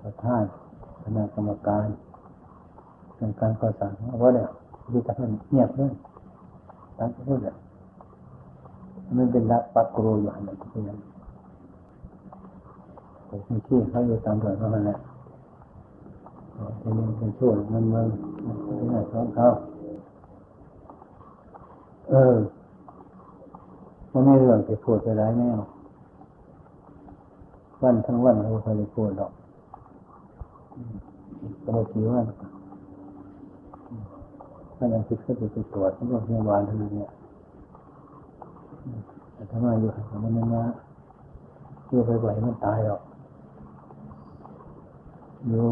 ประธานคณะกรรมการเป็นการก่อสร้างเอาไว้เนี่ยที่ทำให้เงียบเลยตั้งพูดเลยมันเป็นรักปักกรูอยู่หันนั้นที่นั้นผมที่เขาอยู่ตามเรื่องเขาแหละทีนี้เป็นช่วงมันมันที่ไหนของเขา เออมันไม่เรื่องที่พูดไปหลายแนววันทั้งวันเราเคยพูดหรอกปกติว่าถ้าเราคิดก็จะไปตรวจที่โรงพยาบาลเท่านั้นเนี่ยามอยู่หันมันนะอยู่ไปไหวมันตายหรอกอยู่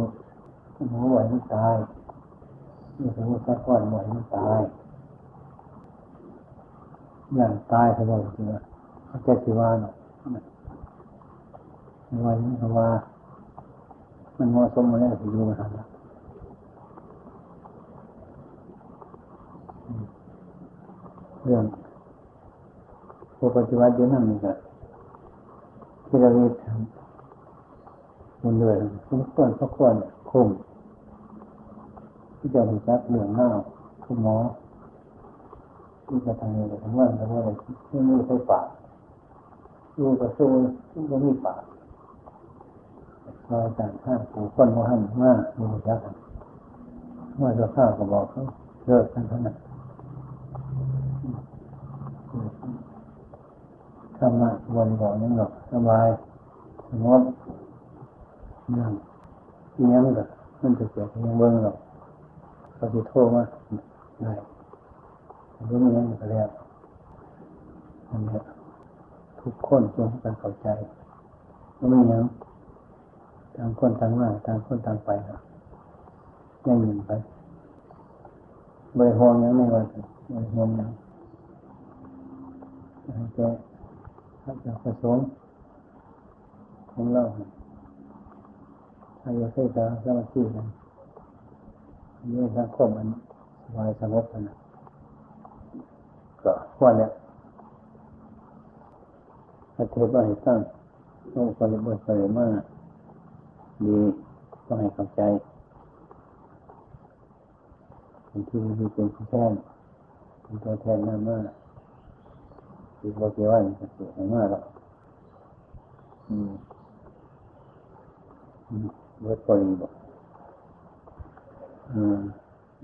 หมอไหวมันตายอยู่สมมติสักวันไหวมันตาย ย่างตายเขาบอกจริงๆเขาแก้สิว่าเนาะไหวมันก็ว่า มันเหมาะสมมาแล้วที่อยู่มาทำแล้วเรื่องผู้ปฏิบัติอยู่นั่นนี่ก็ที่เรามีทำมันเลยทุกคนทุกคนคุ้มที่จะรู้จักเรื่องหน้าคุณหมอ ที่จะทำอะไรทั้งวันทั้งวันที่มีไฟป่าอยู่กับสู้ที่ก็มีป่าคอยต่างข้างผู้นว่าหันมากมีจักษ์เมื่อจะข้าวก็บอกเขาเลิกกันเท่านั้นธรรมะวันก่อนนั่งหรอกสบายสงบเรื่องที่ยังก็มันจะเกิดยังเบิ้งหรอกเขาจะโทษมาได้ รู้ไม่ยังก็แล้วอันนี้ทุกคนจงกันเข้าใจไม่ยังต่างคนต่างมาต่างคนต่างไปครับยังยืนไปใบห่วงยังไม่วันใบห่วงยังแกพระเจ้าประสงค์ของเราอายุเท่าสมาธิกันนี่สังคมมันสบายสงบนะ ก็ควรเนี่ยประเทศว่าให้ตั้งต้องคนเบิดคนมากดีต้องให้เข้าใจบางทีมีเป็นผู้แทนเป็นตัวแทนหน้ามากอีกว่าเกี่ยวว่าจะเสียมากหรอกอืมเบิดพอดีบอกอืม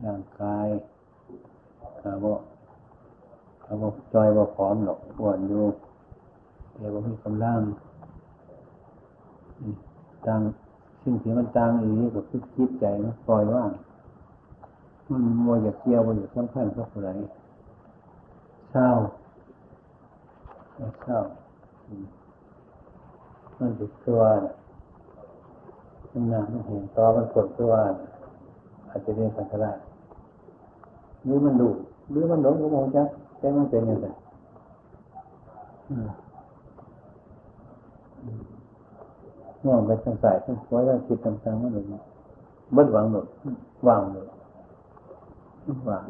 ร่างกายกาบอก กาบอกจอยบอกพร้อมหรอกอ้วนอยู่แต่ว่ามีกำลังต่างสิ่งที่มันต่างอีกก็คือคิดใจมันปล่อยว่างมันมัวอยากเกี่ยวมัวอยากสำคัญกับอะไรเศร้าเศร้ามันติดตัวมันหนามันเห็นต่อมันปวดตัวอาจจะเรียนสังขารหรือมันดูหรือมันหลงก็มองจัก แต่มันเป็นย่างไรมองไปทางสายทางขวาทางคิดต่างๆมันหลุดบัดหวังหลุดวางหลุดวาง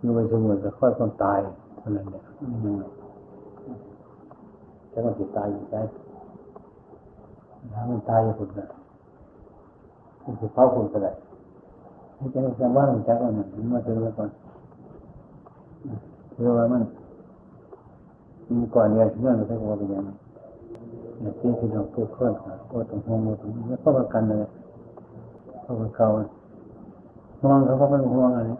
อยู่ไปสมุนจะค่อยคนตายเท่านั้นเนี่ยจะต้องติดตายอยู่ใช่ถ้ามันตายอยู่คนละมันจะเผาคนก็ได้ให้จะให้ว่างจักว่ามันมาถึงแล้วก่อน คือว่ามันมีก่อนเรียนเรื่องอะไรก็ว่าเป็นอย่างนั้นอย่างที่ที่เราพูดขึ้นก็ต้องห่วงตรงนี้แล้วก็ประกันเลยเขาเป็นเขาห่วงเขาก็เป็นห่วงอะไร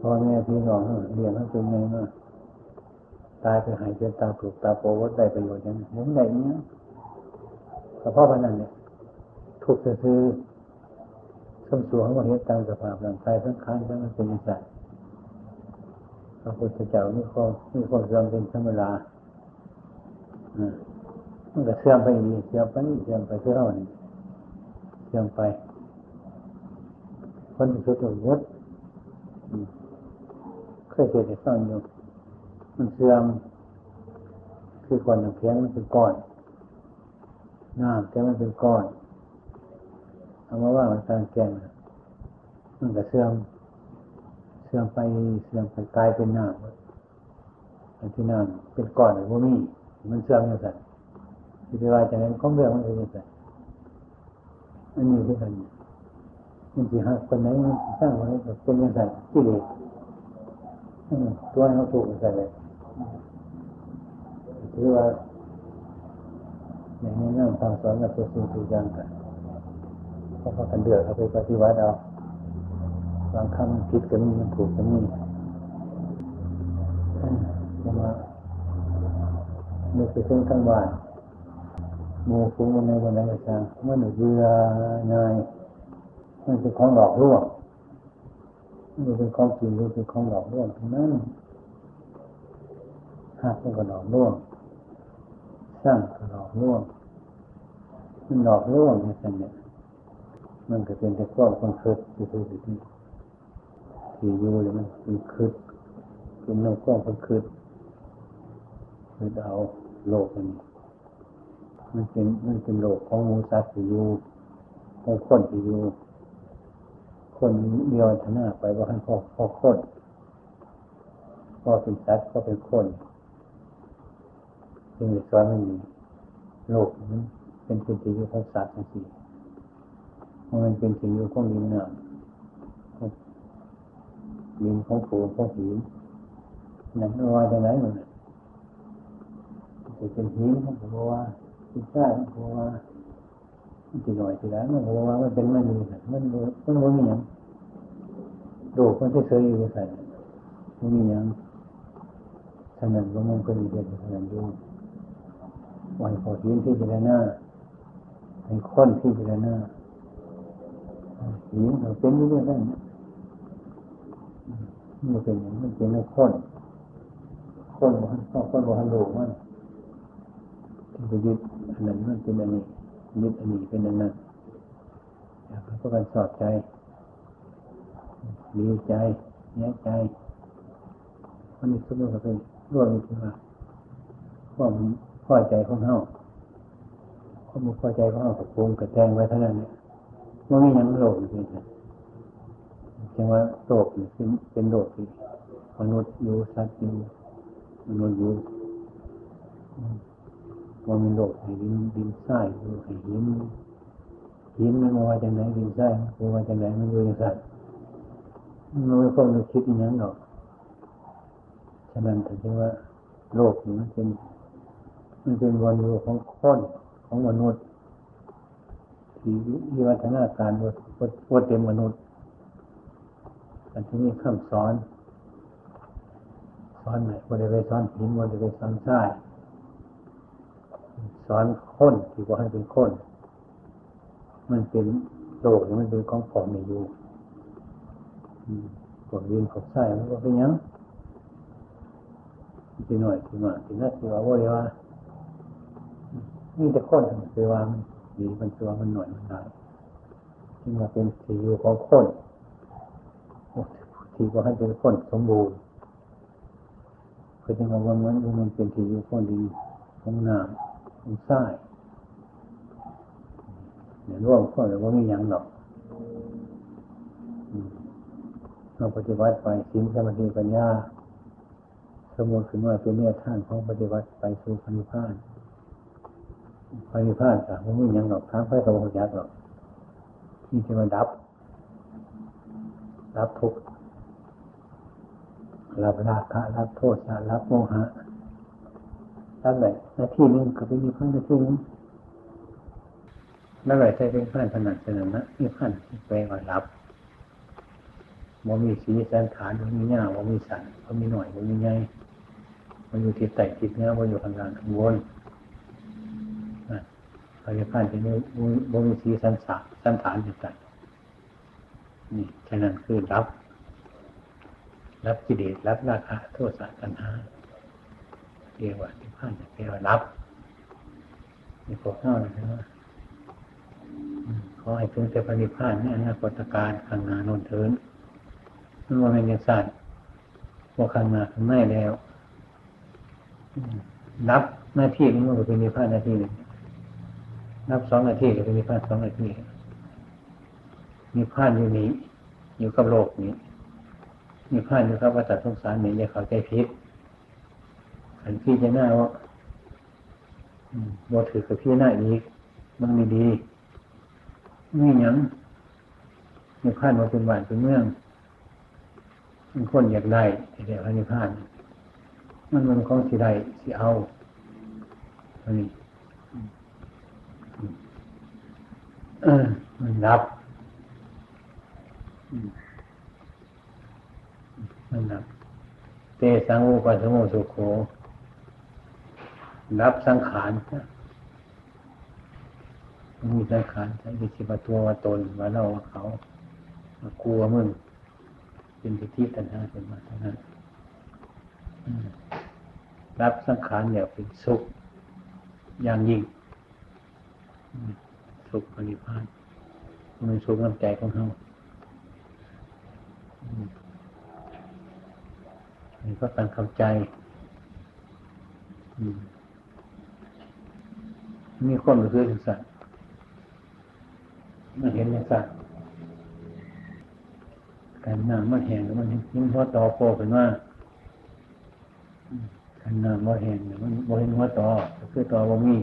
พ่อแม่พี่น้องเรียนเขาเป็นไงมากตายไปหายเจนตาปลูกตาโปวัดได้ประโยชน์ยังเห็นได้เนี้ยเฉพาะวันนั้นเนี่ยถูกซื้อสมสู่ของประเทศตามสภาพร่างกายทั้งค้างทั้งเป็นอย่างไร พระพุทธเจ้ามีข้อมีข้อเสื่อมเป็นธรรมดามันก็เสื่อมไปนี่เสื่อมไปนี่เสื่อมไปเสื่อมนี่เสื่อมไป คนที่สุดตัวยุดเคยเห็นในฟังอยู่มันเสื่อมคือก่อนน้ำเพียงมันเป็นก้อนน้ำแต่มันเป็นก้อนเอามาว่ามันกลางแกงมันก็เสื่อม สื่อมไปเสื่อมไปกลายเป็นน้ำอันที่น้ำเป็นก้อนหรือว่ามีมันเสื่อมอย่างไรที่ไปว่าจากนั้นของเรื่องมันเป็นอย่างไรอันนี้ที่กันมันจะหักคนไหนมันจะสร้างอะไรเป็นอย่างไรกิเลสตัวเขาถูกกันเลยถือว่าอย่างนี้นั่งฟังสอนกับตัวสิ่งทุกอย่างกันเพราะเขากันเดือดเขาไปปฏิวัติเอา บางครั้งมันผิดก็มีมันถูกก็มีจะมาเมื่อไปถึงทั้งวันโมฟุ้งวันในวันใดก็ตามเมื่อหนูเบื่อนายมันเป็นของหลอกลวงมันเป็นของจริงหรือเป็นของหลอกลวงทั้งนั้นหักมันก็หลอกล่วงสร้างก็หลอกล่วงมันหลอกล่วงในสันเนี่ยมันก็เป็นแต่ความคนเคิดที่คือที่ ที่อยู่เลยมันเป็นคิดเป็นน้ำความคนคิดคือเอาโลกมันมันเป็นมันเป็นโลกของมูสัตว์ที่อยู่ของคนที่อยู่คนเดียวชนะไปว่าท่านพ่อพ่อคนพ่อเป็นสัตว์พ่อเป็นคนจึงสอนมันโลกนั้นเป็นเป็นที่อยู่ของสัตว์ทั้งสี่มันเป็นที่อยู่ของดินน้ำ ดินของผูของหินนั่นว่าจะไหนมันจะเป็นหินมันก็บอกว่าเป็นใช่มันก็บอกว่าทีหน่อยทีแล้วมันก็บอกว่ามันเป็นมันนี่มันมันมันมีอย่างโลกมันเฉยๆอยู่ใส่มันมีอย่างฉะนั้นว่ามันก็มีเด่นฉะนั้นอยู่วันพอหินที่จะได้หน้าเป็นค้นที่จะได้หน้าหินมันเป็นเรื่องนั้น มันเป็นอย่างมันเป็นเรื่องค้นค้นว่าค้นว่าโลกมันที่ไปยึดอันนั้นมันเป็นอันนี้ยึดอันนี้เป็นอันนั้นอยากให้พวกกันสอบใจดีใจเสียใจมันนี่สุดมันก็เป็นรวมขึ้นมาความพอใจของเฮาความพอใจของเฮากับปรุงกับแทงไว้เท่านั้นเนี่ยว่ามีอยังโลกอยู่ที่นั่ จังว่าโลกเป็นเป็นโลกที่มนุษย์อยู่สัตว์อยู่มนุษย์อยู่ว่ามีโลกให้ดินดินทรายอยู่ให้หินหินมันมาว่าจากไหนดินทรายมันมาจากไหนมันอยู่ในสัตว์มันไม่ต้องคิดอย่างนั้นหรอกฉะนั้นถึงว่าโลกนี้มันเป็นมันเป็นวันอยู่ของคนของมนุษย์ที่วิวัฒนาการวัดเต็มมนุษย์ อันที่นี้คำสอน สอนไหนวันใดไปสอนหินวันใดไปสอนทรายสอนคนที่ว่าให้เป็นคน มันเป็นโลกมันเป็นของผมมีอยู่ผลดินของทรายมันก็เป็นยังทีหน่อยทีมาทีนั้นทีว่าว่าเดี๋ยว่านี่แต่คนคือว่าดีมันตัวมันหน่อยมันได้ที่มาเป็นสีอยู่ของคน ที่ก็ให้เป็นคนสมบูรณ์คือจะมาว่ามันมันเป็นสีอยู่ขอดีของน้ำของทรายเนี่ยร่วมคนหรือว่ามีอย่างหรอกเราปฏิบัติไปสิ้นสมาธิปัญญาสมมติขึ้นว่าเป็นเนี่ยท่านของปฏิบัติไปสู่พันิพานพันิพานค่ะมันไม่ยังหรอกทางไปกับพระยักษ์หรอกนี่จะมาดับ รับทุกข์ รับราคะรับโทษรับโมหะรับไหนหน้าที่นึงกับเป็นนิพพานหน้าที่นึงนั่นแหละใช้เป็นพันถนัดสนอนะนิพพานแปลว่ารับมันมีสีสันฐานมันมีหน้ามันมีสันมันมีหน่อยมันมีใหญ่มันอยู่ที่ไต่ทิศเนื้อมันอยู่ข้างล่างข้างบนพระพันธ์ที่นี่มันมีสีสันสาสันฐานต่างนี่แค่นั้นคือรับ รับกิเลสรับราคะโทษสารตัณหาเรียกว่าที่พันเรียกว่ารับนี่พวกเท่านั้นนะขอให้ถึงแต่ปณิพานในอนาคตการข้างหน้านนเทินมันว่าเป็นยังสั่นว่าข้างหน้าข้างในแล้วนับหน้าที่นี้มันก็เป็นนิพพานหน้าที่หนึ่งนับสองนาทีก็เป็นนิพพานสองนาทีนิพพานอยู่นี้ อยู่กับโลกนี้ นิพพานอยู่กับวัฏสงสารนี้อย่าเข้าใจผิดอันพี่จะหน้าว่าบถือกับพี่หน้าอีกมันไม่ดีไม่ยังนิพพานมาเป็นบ้านเป็นเมืองมันคนอยากได้เดี๋ยวพระนิพพาน มันมันของสิได้สิเอาอันนี้เออมันรับมั นรับเตสังอุปสมุสุโขรับสังขารมีสังขารใช้ดิสิบตัวว่าตนว่าเราว่าเขากลัวมึงเป็นทิฏฐิตัณหาเป็นมาเท่านั้นรับสังขารอย่างเป็นสุขอย่างยิ่งสุขปริพานมันสุขน้ำใจของเขา มนี่ก็การเข้าใจอืมมีคนก็คือถึงสัตว์มันเห็นอย่างสัตว์การน้ำมันแห้งแล้วมันยิ่งหัวต่อโผล่ขึ้นมาการน้ำมันแห้งเนี่ยมันบ่เห็นหัวต่อคือต่อบ่มี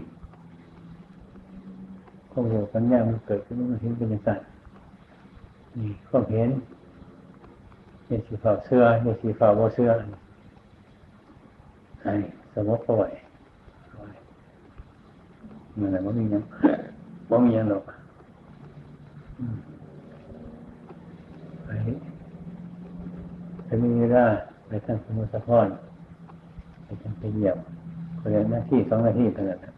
ความรู้ปัญญามันเกิดขึ้นมันเห็นเป็นสัตว์นี่ความเห็น เห็นสีฟ้าเสื้อเห็นสีฟ้าบ่เสื้อไอ้สมมติปล่อยมันอะไรว่มียังว่มียังหรอกอืมไปไปมีเวลาไปทางสมุทรสาครไปทางไปเยี่ยมคนละหน้าที่สองหน้าที่เท่านั้นนะ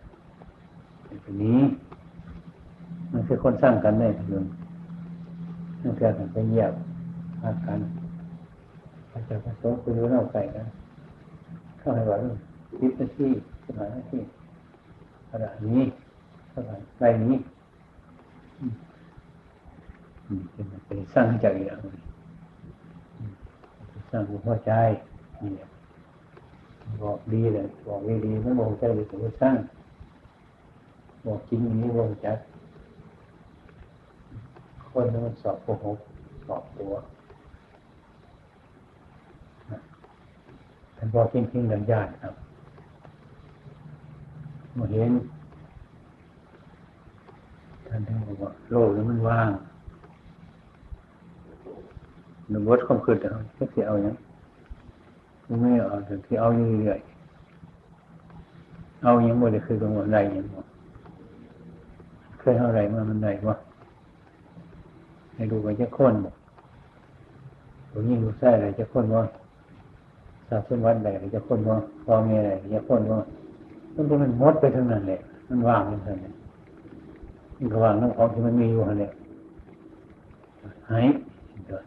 ทีนี้มันคือคนสร้างกันได้ทุนนั่นคือการไปเยี่ยมพากันพระเจ้าพระสงฆ์คุยเล่าไก่กันเข้าให้ว่าคิดหน้าที่สถานหน้าที่ขณะนี้เท่าไหร่ไรนี้เป็นสร้างใจากอีกอย่างหนึ่งอืมสร้างหัวใจนี่บอกดีเลยบอกดีดีไม่บอกใจเลยถึงสร้างบอกจริงนี้บอกจัดคนนั้นมันสอบโกหกสอบตัว ท่านบอกจริงจริงดังญาติครับมาเห็นท่านถึงบอกว่าโลกนี้มันว่างหนึ่งวัดความคืดแต่เขาจะเอาอย่างไม่เอาแต่ที่เอาอยู่เรื่อยเอาอย่างบ่ได้คือตรงว่าไรอย่างบ่เคยเท่าไรมามันไรวะให้ดูไปจะค้นบ่ผมยิ่งรู้ใส่อะไรจะค้นว่ ทราบสมบัติใดจะคนว่าพอมีอะไรจะคนว่ามันก็มันมดไปทั้งนั้นแหละมันว่างมันเท่านั้นมันก็ว่างน้ำของที่มันมีอยู่นั่นแหละหายเกิด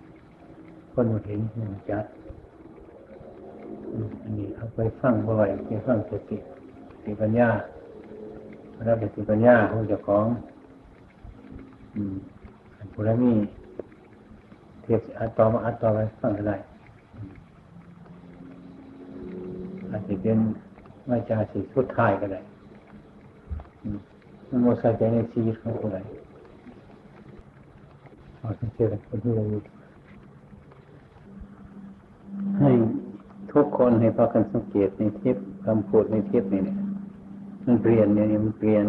คนมาเห็นมันจัดอืมอันนี้เอาไปฟังบ่อยไปฟังสติสติปัญญาแล้วสติปัญญาของเจ้าของอืมอันผู้นั้นมีเทียบอัดต่อมาอัดต่อไปฟังอะไร อาจจะเป็นไม่จาสิสุดท้ายก็ได้มันโมใส่ใจในชีวิตของคนใดเอาสังเกตคนที่เราอยู่ให้ทุกคนให้พากันสังเกตในเทปคำพูดในเทปนี่เนี่ยมันเปลี่ยนเนี่ยมันเปลี่ยน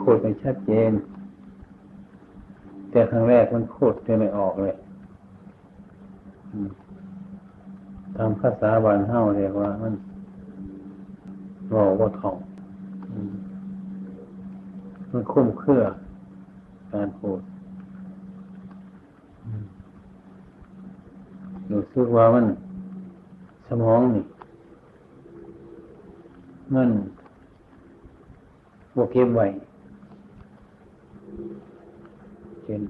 พูดไปชัดเจน แต่ครั้งแรกมันพูดจะไม่ออกเลย อืม ตามภาษาบานเฮาเรียกว่ามันรอว่าท่องมันคุ้มเครือการพูดรู้สึกว่ามันสมองนี่ มันบวกเก็บไว้เช่น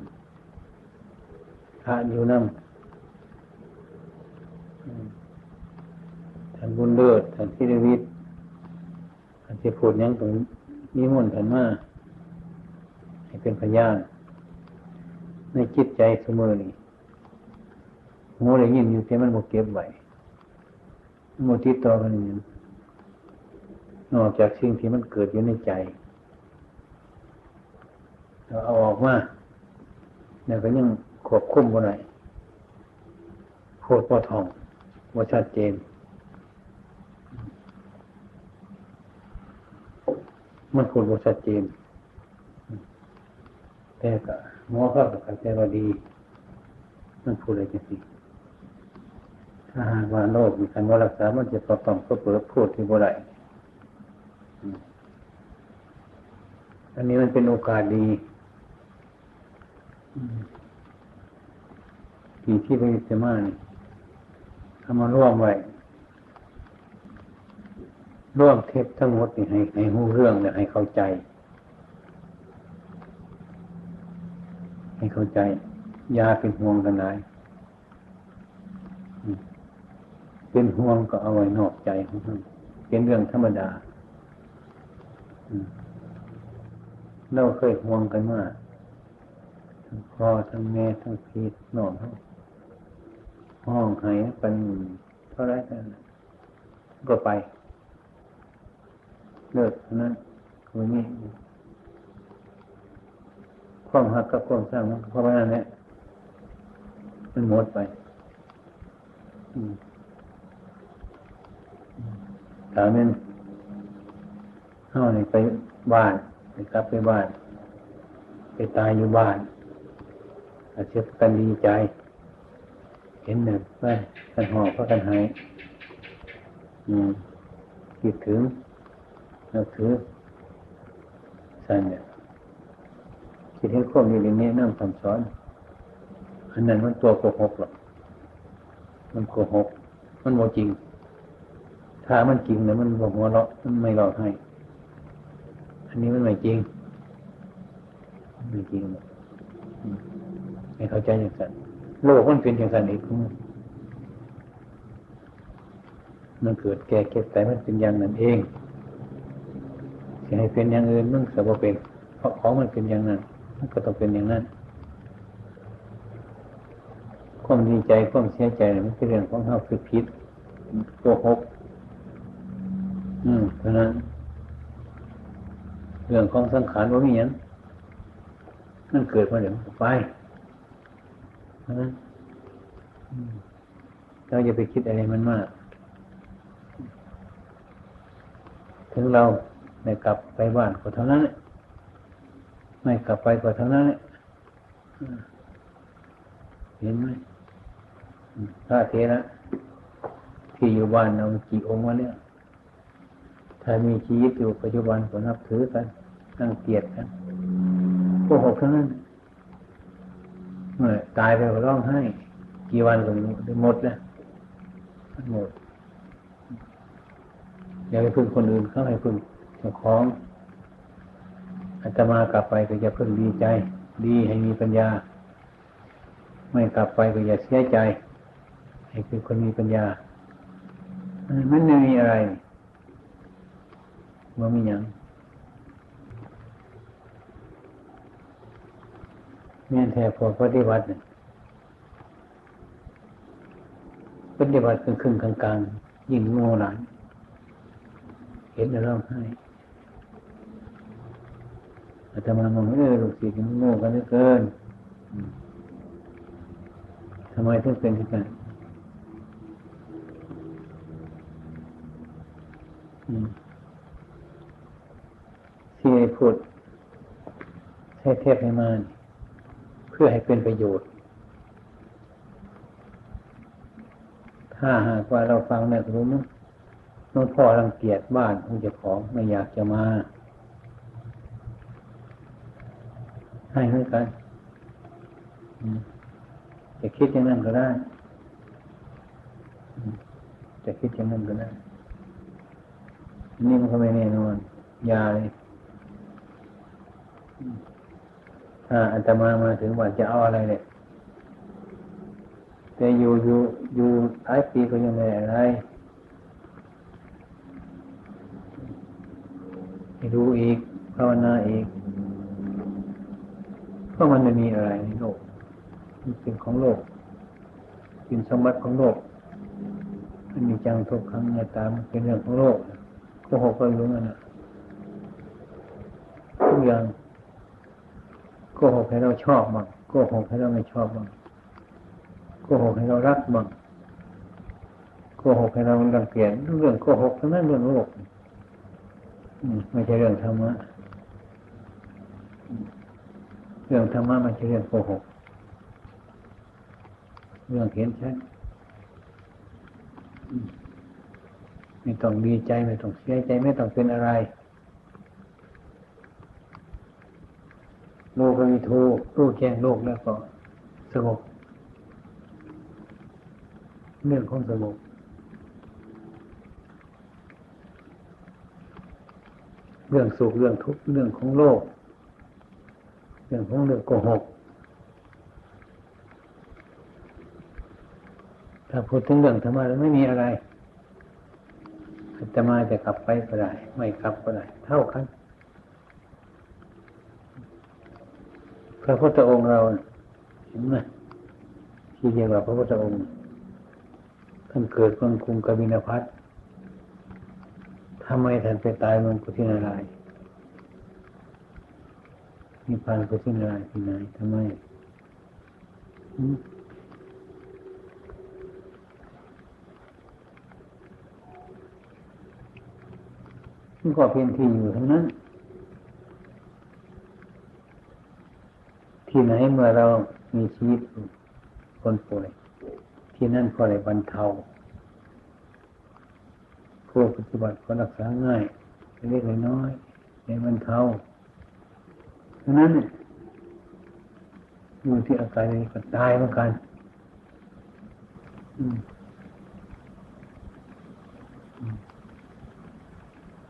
พระอยู่น้ำอืมท่าน บุญเลิศท่านพิรวิทย์ท่านจะพูดยังตรงนิมนต์ท่านมาให้เป็นพยานในจิตใจเสมอนี่หูได้ยินอยู่แต่มันบกเก็บไว้โมติดต่อกันนี่นอกจากสิ่งที่มันเกิดอยู่ในใจเราเอาออกมาเนี่ยก็ยังควบคุมบ่ได้โคตรพ่อทองว่าชัดเจน มันควรว่าชัดเจนแต่ก็หมอเขาก็เข้าใจว่าดี มันพูดอะไรกันสิถ้าหากว่าโรคมีการว่ารักษา มันจะประกอบก็เปิดพูดที่บ่ได้อืมอันนี้มันเป็นโอกาสดีที่ที่ไปเสมานี่ทำมาร่วมไว้ ร่วมเทปทั้งหมดนี่ให้ให้หูเรื่องเนี่ยให้เข้าใจ ให้เข้าใจ ยาเป็นห่วงกันได้อืมเป็นห่วงก็เอาไว้นอกใจของท่านเป็นเรื่องธรรมดาเราเคยห่วงกันมาทั้งพ่อทั้งแม่ทั้งพี่น้องทั้งห้องไหเป็นเท่าไรกันก็ไป เลิกเท่านั้นนี่ความหักกับความสร้างมันเพราะว่านั่นแหละมันหมดไปถามนั้นเฮ้าไปบ้านไปกลับไปบ้าน ไปตายอยู่บ้านอาจจะกันดีใจ เห็นหนึ่งไปกันหอบพราะกันหายอืมคิดถึง นับถือสั่นเนี่ยคิดให้ควบอยู่ในนี้นั่งคำสอน อันนั้นมันตัวโกหกหรอก มันโกหก มันโมจริง ถ้ามันจริงเนี่ยมันบอกหัวเราะมันไม่หลอกให้ อันนี้มันไม่จริงไม่จริงหรอกอืมไม่เข้าใจอย่างนั้นโลกมันเป็นอย่างนั้นอีกมันเกิดแก่เก็บแต่มันเป็นอย่างนั้นเอง จะให้เป็นอย่างอื่นมันก็บ่เป็นเพราะของมันเป็นอย่างนั้นมันก็ต้องเป็นอย่างนั้นความดีใจความเสียใจมันเป็นเรื่องของเฮาคือพิษโกหกอืมเพราะนั้น เรื่องของสังขารว่ามีอย่างมันเกิดมาเดี๋ยวไปเพราะนั้นเราอย่าไปคิดอะไรมันมาก ถึงเรา ไม่กลับไปบ้านก็เท่านั้นแหละไม่กลับไปก็เท่านั้นแหละอืมเห็นไหมอืมพระเทระที่อยู่บ้านเรากี่องค์วะเนี่ย ถ้ามีชีวิตอยู่ปัจจุบันก็นับถือกันนั่งเกียรติกันโกหกทั้งนั้นเมื่อตายไปก็ร้องไห้ กี่วันก็หมดแล้วหมดอย่าไปพึ่งคนอื่นเขาให้พึ่ง เจ้าของอาตมากลับไปก็อย่าพึ่งดีใจ ดีให้มีปัญญา ไม่กลับไปก็อย่าเสียใจ ให้เป็นคนมีปัญญา มันไม่มีอะไรมันมีอย่างแม่นแท้พอปฏิบัติปฏิบัติครึ่งครึ่งกลางกลางๆยิ่งโง่หลายเห็นแล้วร้องไห้ อาตมามองเออลูกศิษย์มันโง่กันเหลือเกินทำไมถึงเป็นอย่างนั้นอืมที่ให้พูดให้เทศให้มานเพื่อให้เป็นประโยชน์ ถ้าหากว่าเราฟังเนี่ยรู้มั้งน้องพ่อรังเกียจบ้านของเจ้าของไม่อยากจะมา ให้เหมือนกันจะคิดอย่างนั้นก็ได้ จะคิดอย่างนั้นก็ได้ นี่มันก็ไม่แน่นอน ยาเลยถ้าอัตมามาถึงวันจะเอาอะไรเนี่ยแต่อยู่อยู่อยู่หลายปีก็ยังไม่อะไรให้ดูอีกภาวนาอีก เพราะมันไม่มีอะไรในโลกมันเป็นของโลกเป็นสมบัติของโลกมันมีจังทุกครั้งในตามเป็นเรื่องของโลกก็หกก็รู้นั่นนะทุกอย่างโกหกให้เราชอบบ้างโกหกให้เราไม่ชอบบ้างโกหกให้เรารักบ้างโกหกให้เรารังเกียจเรื่องโกหกทั้งนั้นเรื่องโลกไม่ใช่เรื่องธรรมะ เรื่องธรรมะไม่ใช่เรื่องโกหก เรื่องเห็นชัดไม่ต้องดีใจไม่ต้องเสียใจไม่ต้องเป็นอะไรโลกวิทูรู้แจ้งโลกแล้วก็สงบเรื่องของสงบเรื่องสุขเรื่องทุกข์เรื่องของโลก เรื่องของเรื่องโกหก ถ้าพูดถึงเรื่องธรรมะแล้วไม่มีอะไรอาตมาจะกลับไปก็ได้ ไม่กลับก็ได้ เท่ากัน พระพุทธองค์เราเห็นไหมที่เรียกว่าพระพุทธองค์ท่านเกิดเมืองกรุงกบินพัททำไมท่านไปตายเมืองกุชินาราย มีพานกุชินารายที่ไหนทำไมมันก็เป็นที่อยู่ทั้งนั้น ที่ไหนเมื่อเรามีชีวิตคนป่วย ที่นั่นก็เลยบรรเทาผู้ปฏิบัติก็รักษาง่ายเล็กน้อยในบรรเทา ฉะนั้นอยู่ที่อาการนี้ก็ตายเหมือนกัน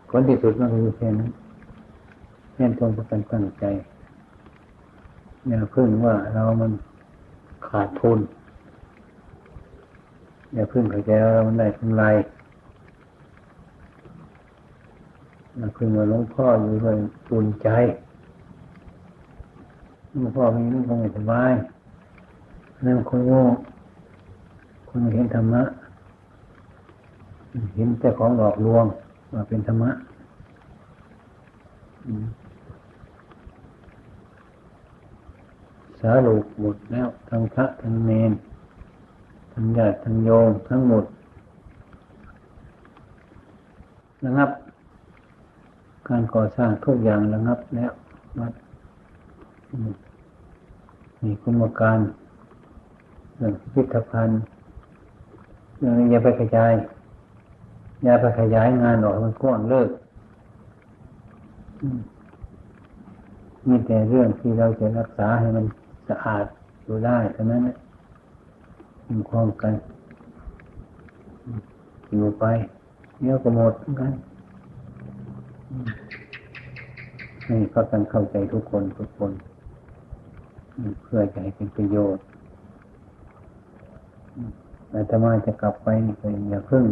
ผลที่สุดมันก็คือแค่นั้นแค่ทงประกันตั้งใจอย่าพึ่งว่าเรามันขาดทุนอย่าพึ่งเข้าใจว่าเรามันได้กำไรอย่าพึ่งว่าหลวงพ่ออยู่ด้วยปุนใจ หลวงพ่อมีนั่นคงไม่สบายนั่นคนโง่คนเห็นธรรมะ เห็นแต่ของหลอกลวงว่าเป็นธรรมะสารุปหมดแล้วทั้งพระทั้งเนนทั้งญาติทั้งโยมทั้งหมดระงับ การก่อสร้างทุกอย่างระงับแล้ววัด มีกรรมการเรื่องพิพิธภัณฑ์เรื่องอย่าไปขยายอย่าไปขยายงานออกมันกว้างเลิกมีแต่เรื่องที่เราจะรักษาให้มันสะอาดอยู่ได้เท่านั้นมีความกันอยู่ไปเดี๋ยวก็หมดเหมือนกันให้เขากันเข้าใจทุกคนทุกคน เพื่อจะให้เป็นประโยชน์อาตมาจะกลับไปนี่ก็อย่าเพิ่ง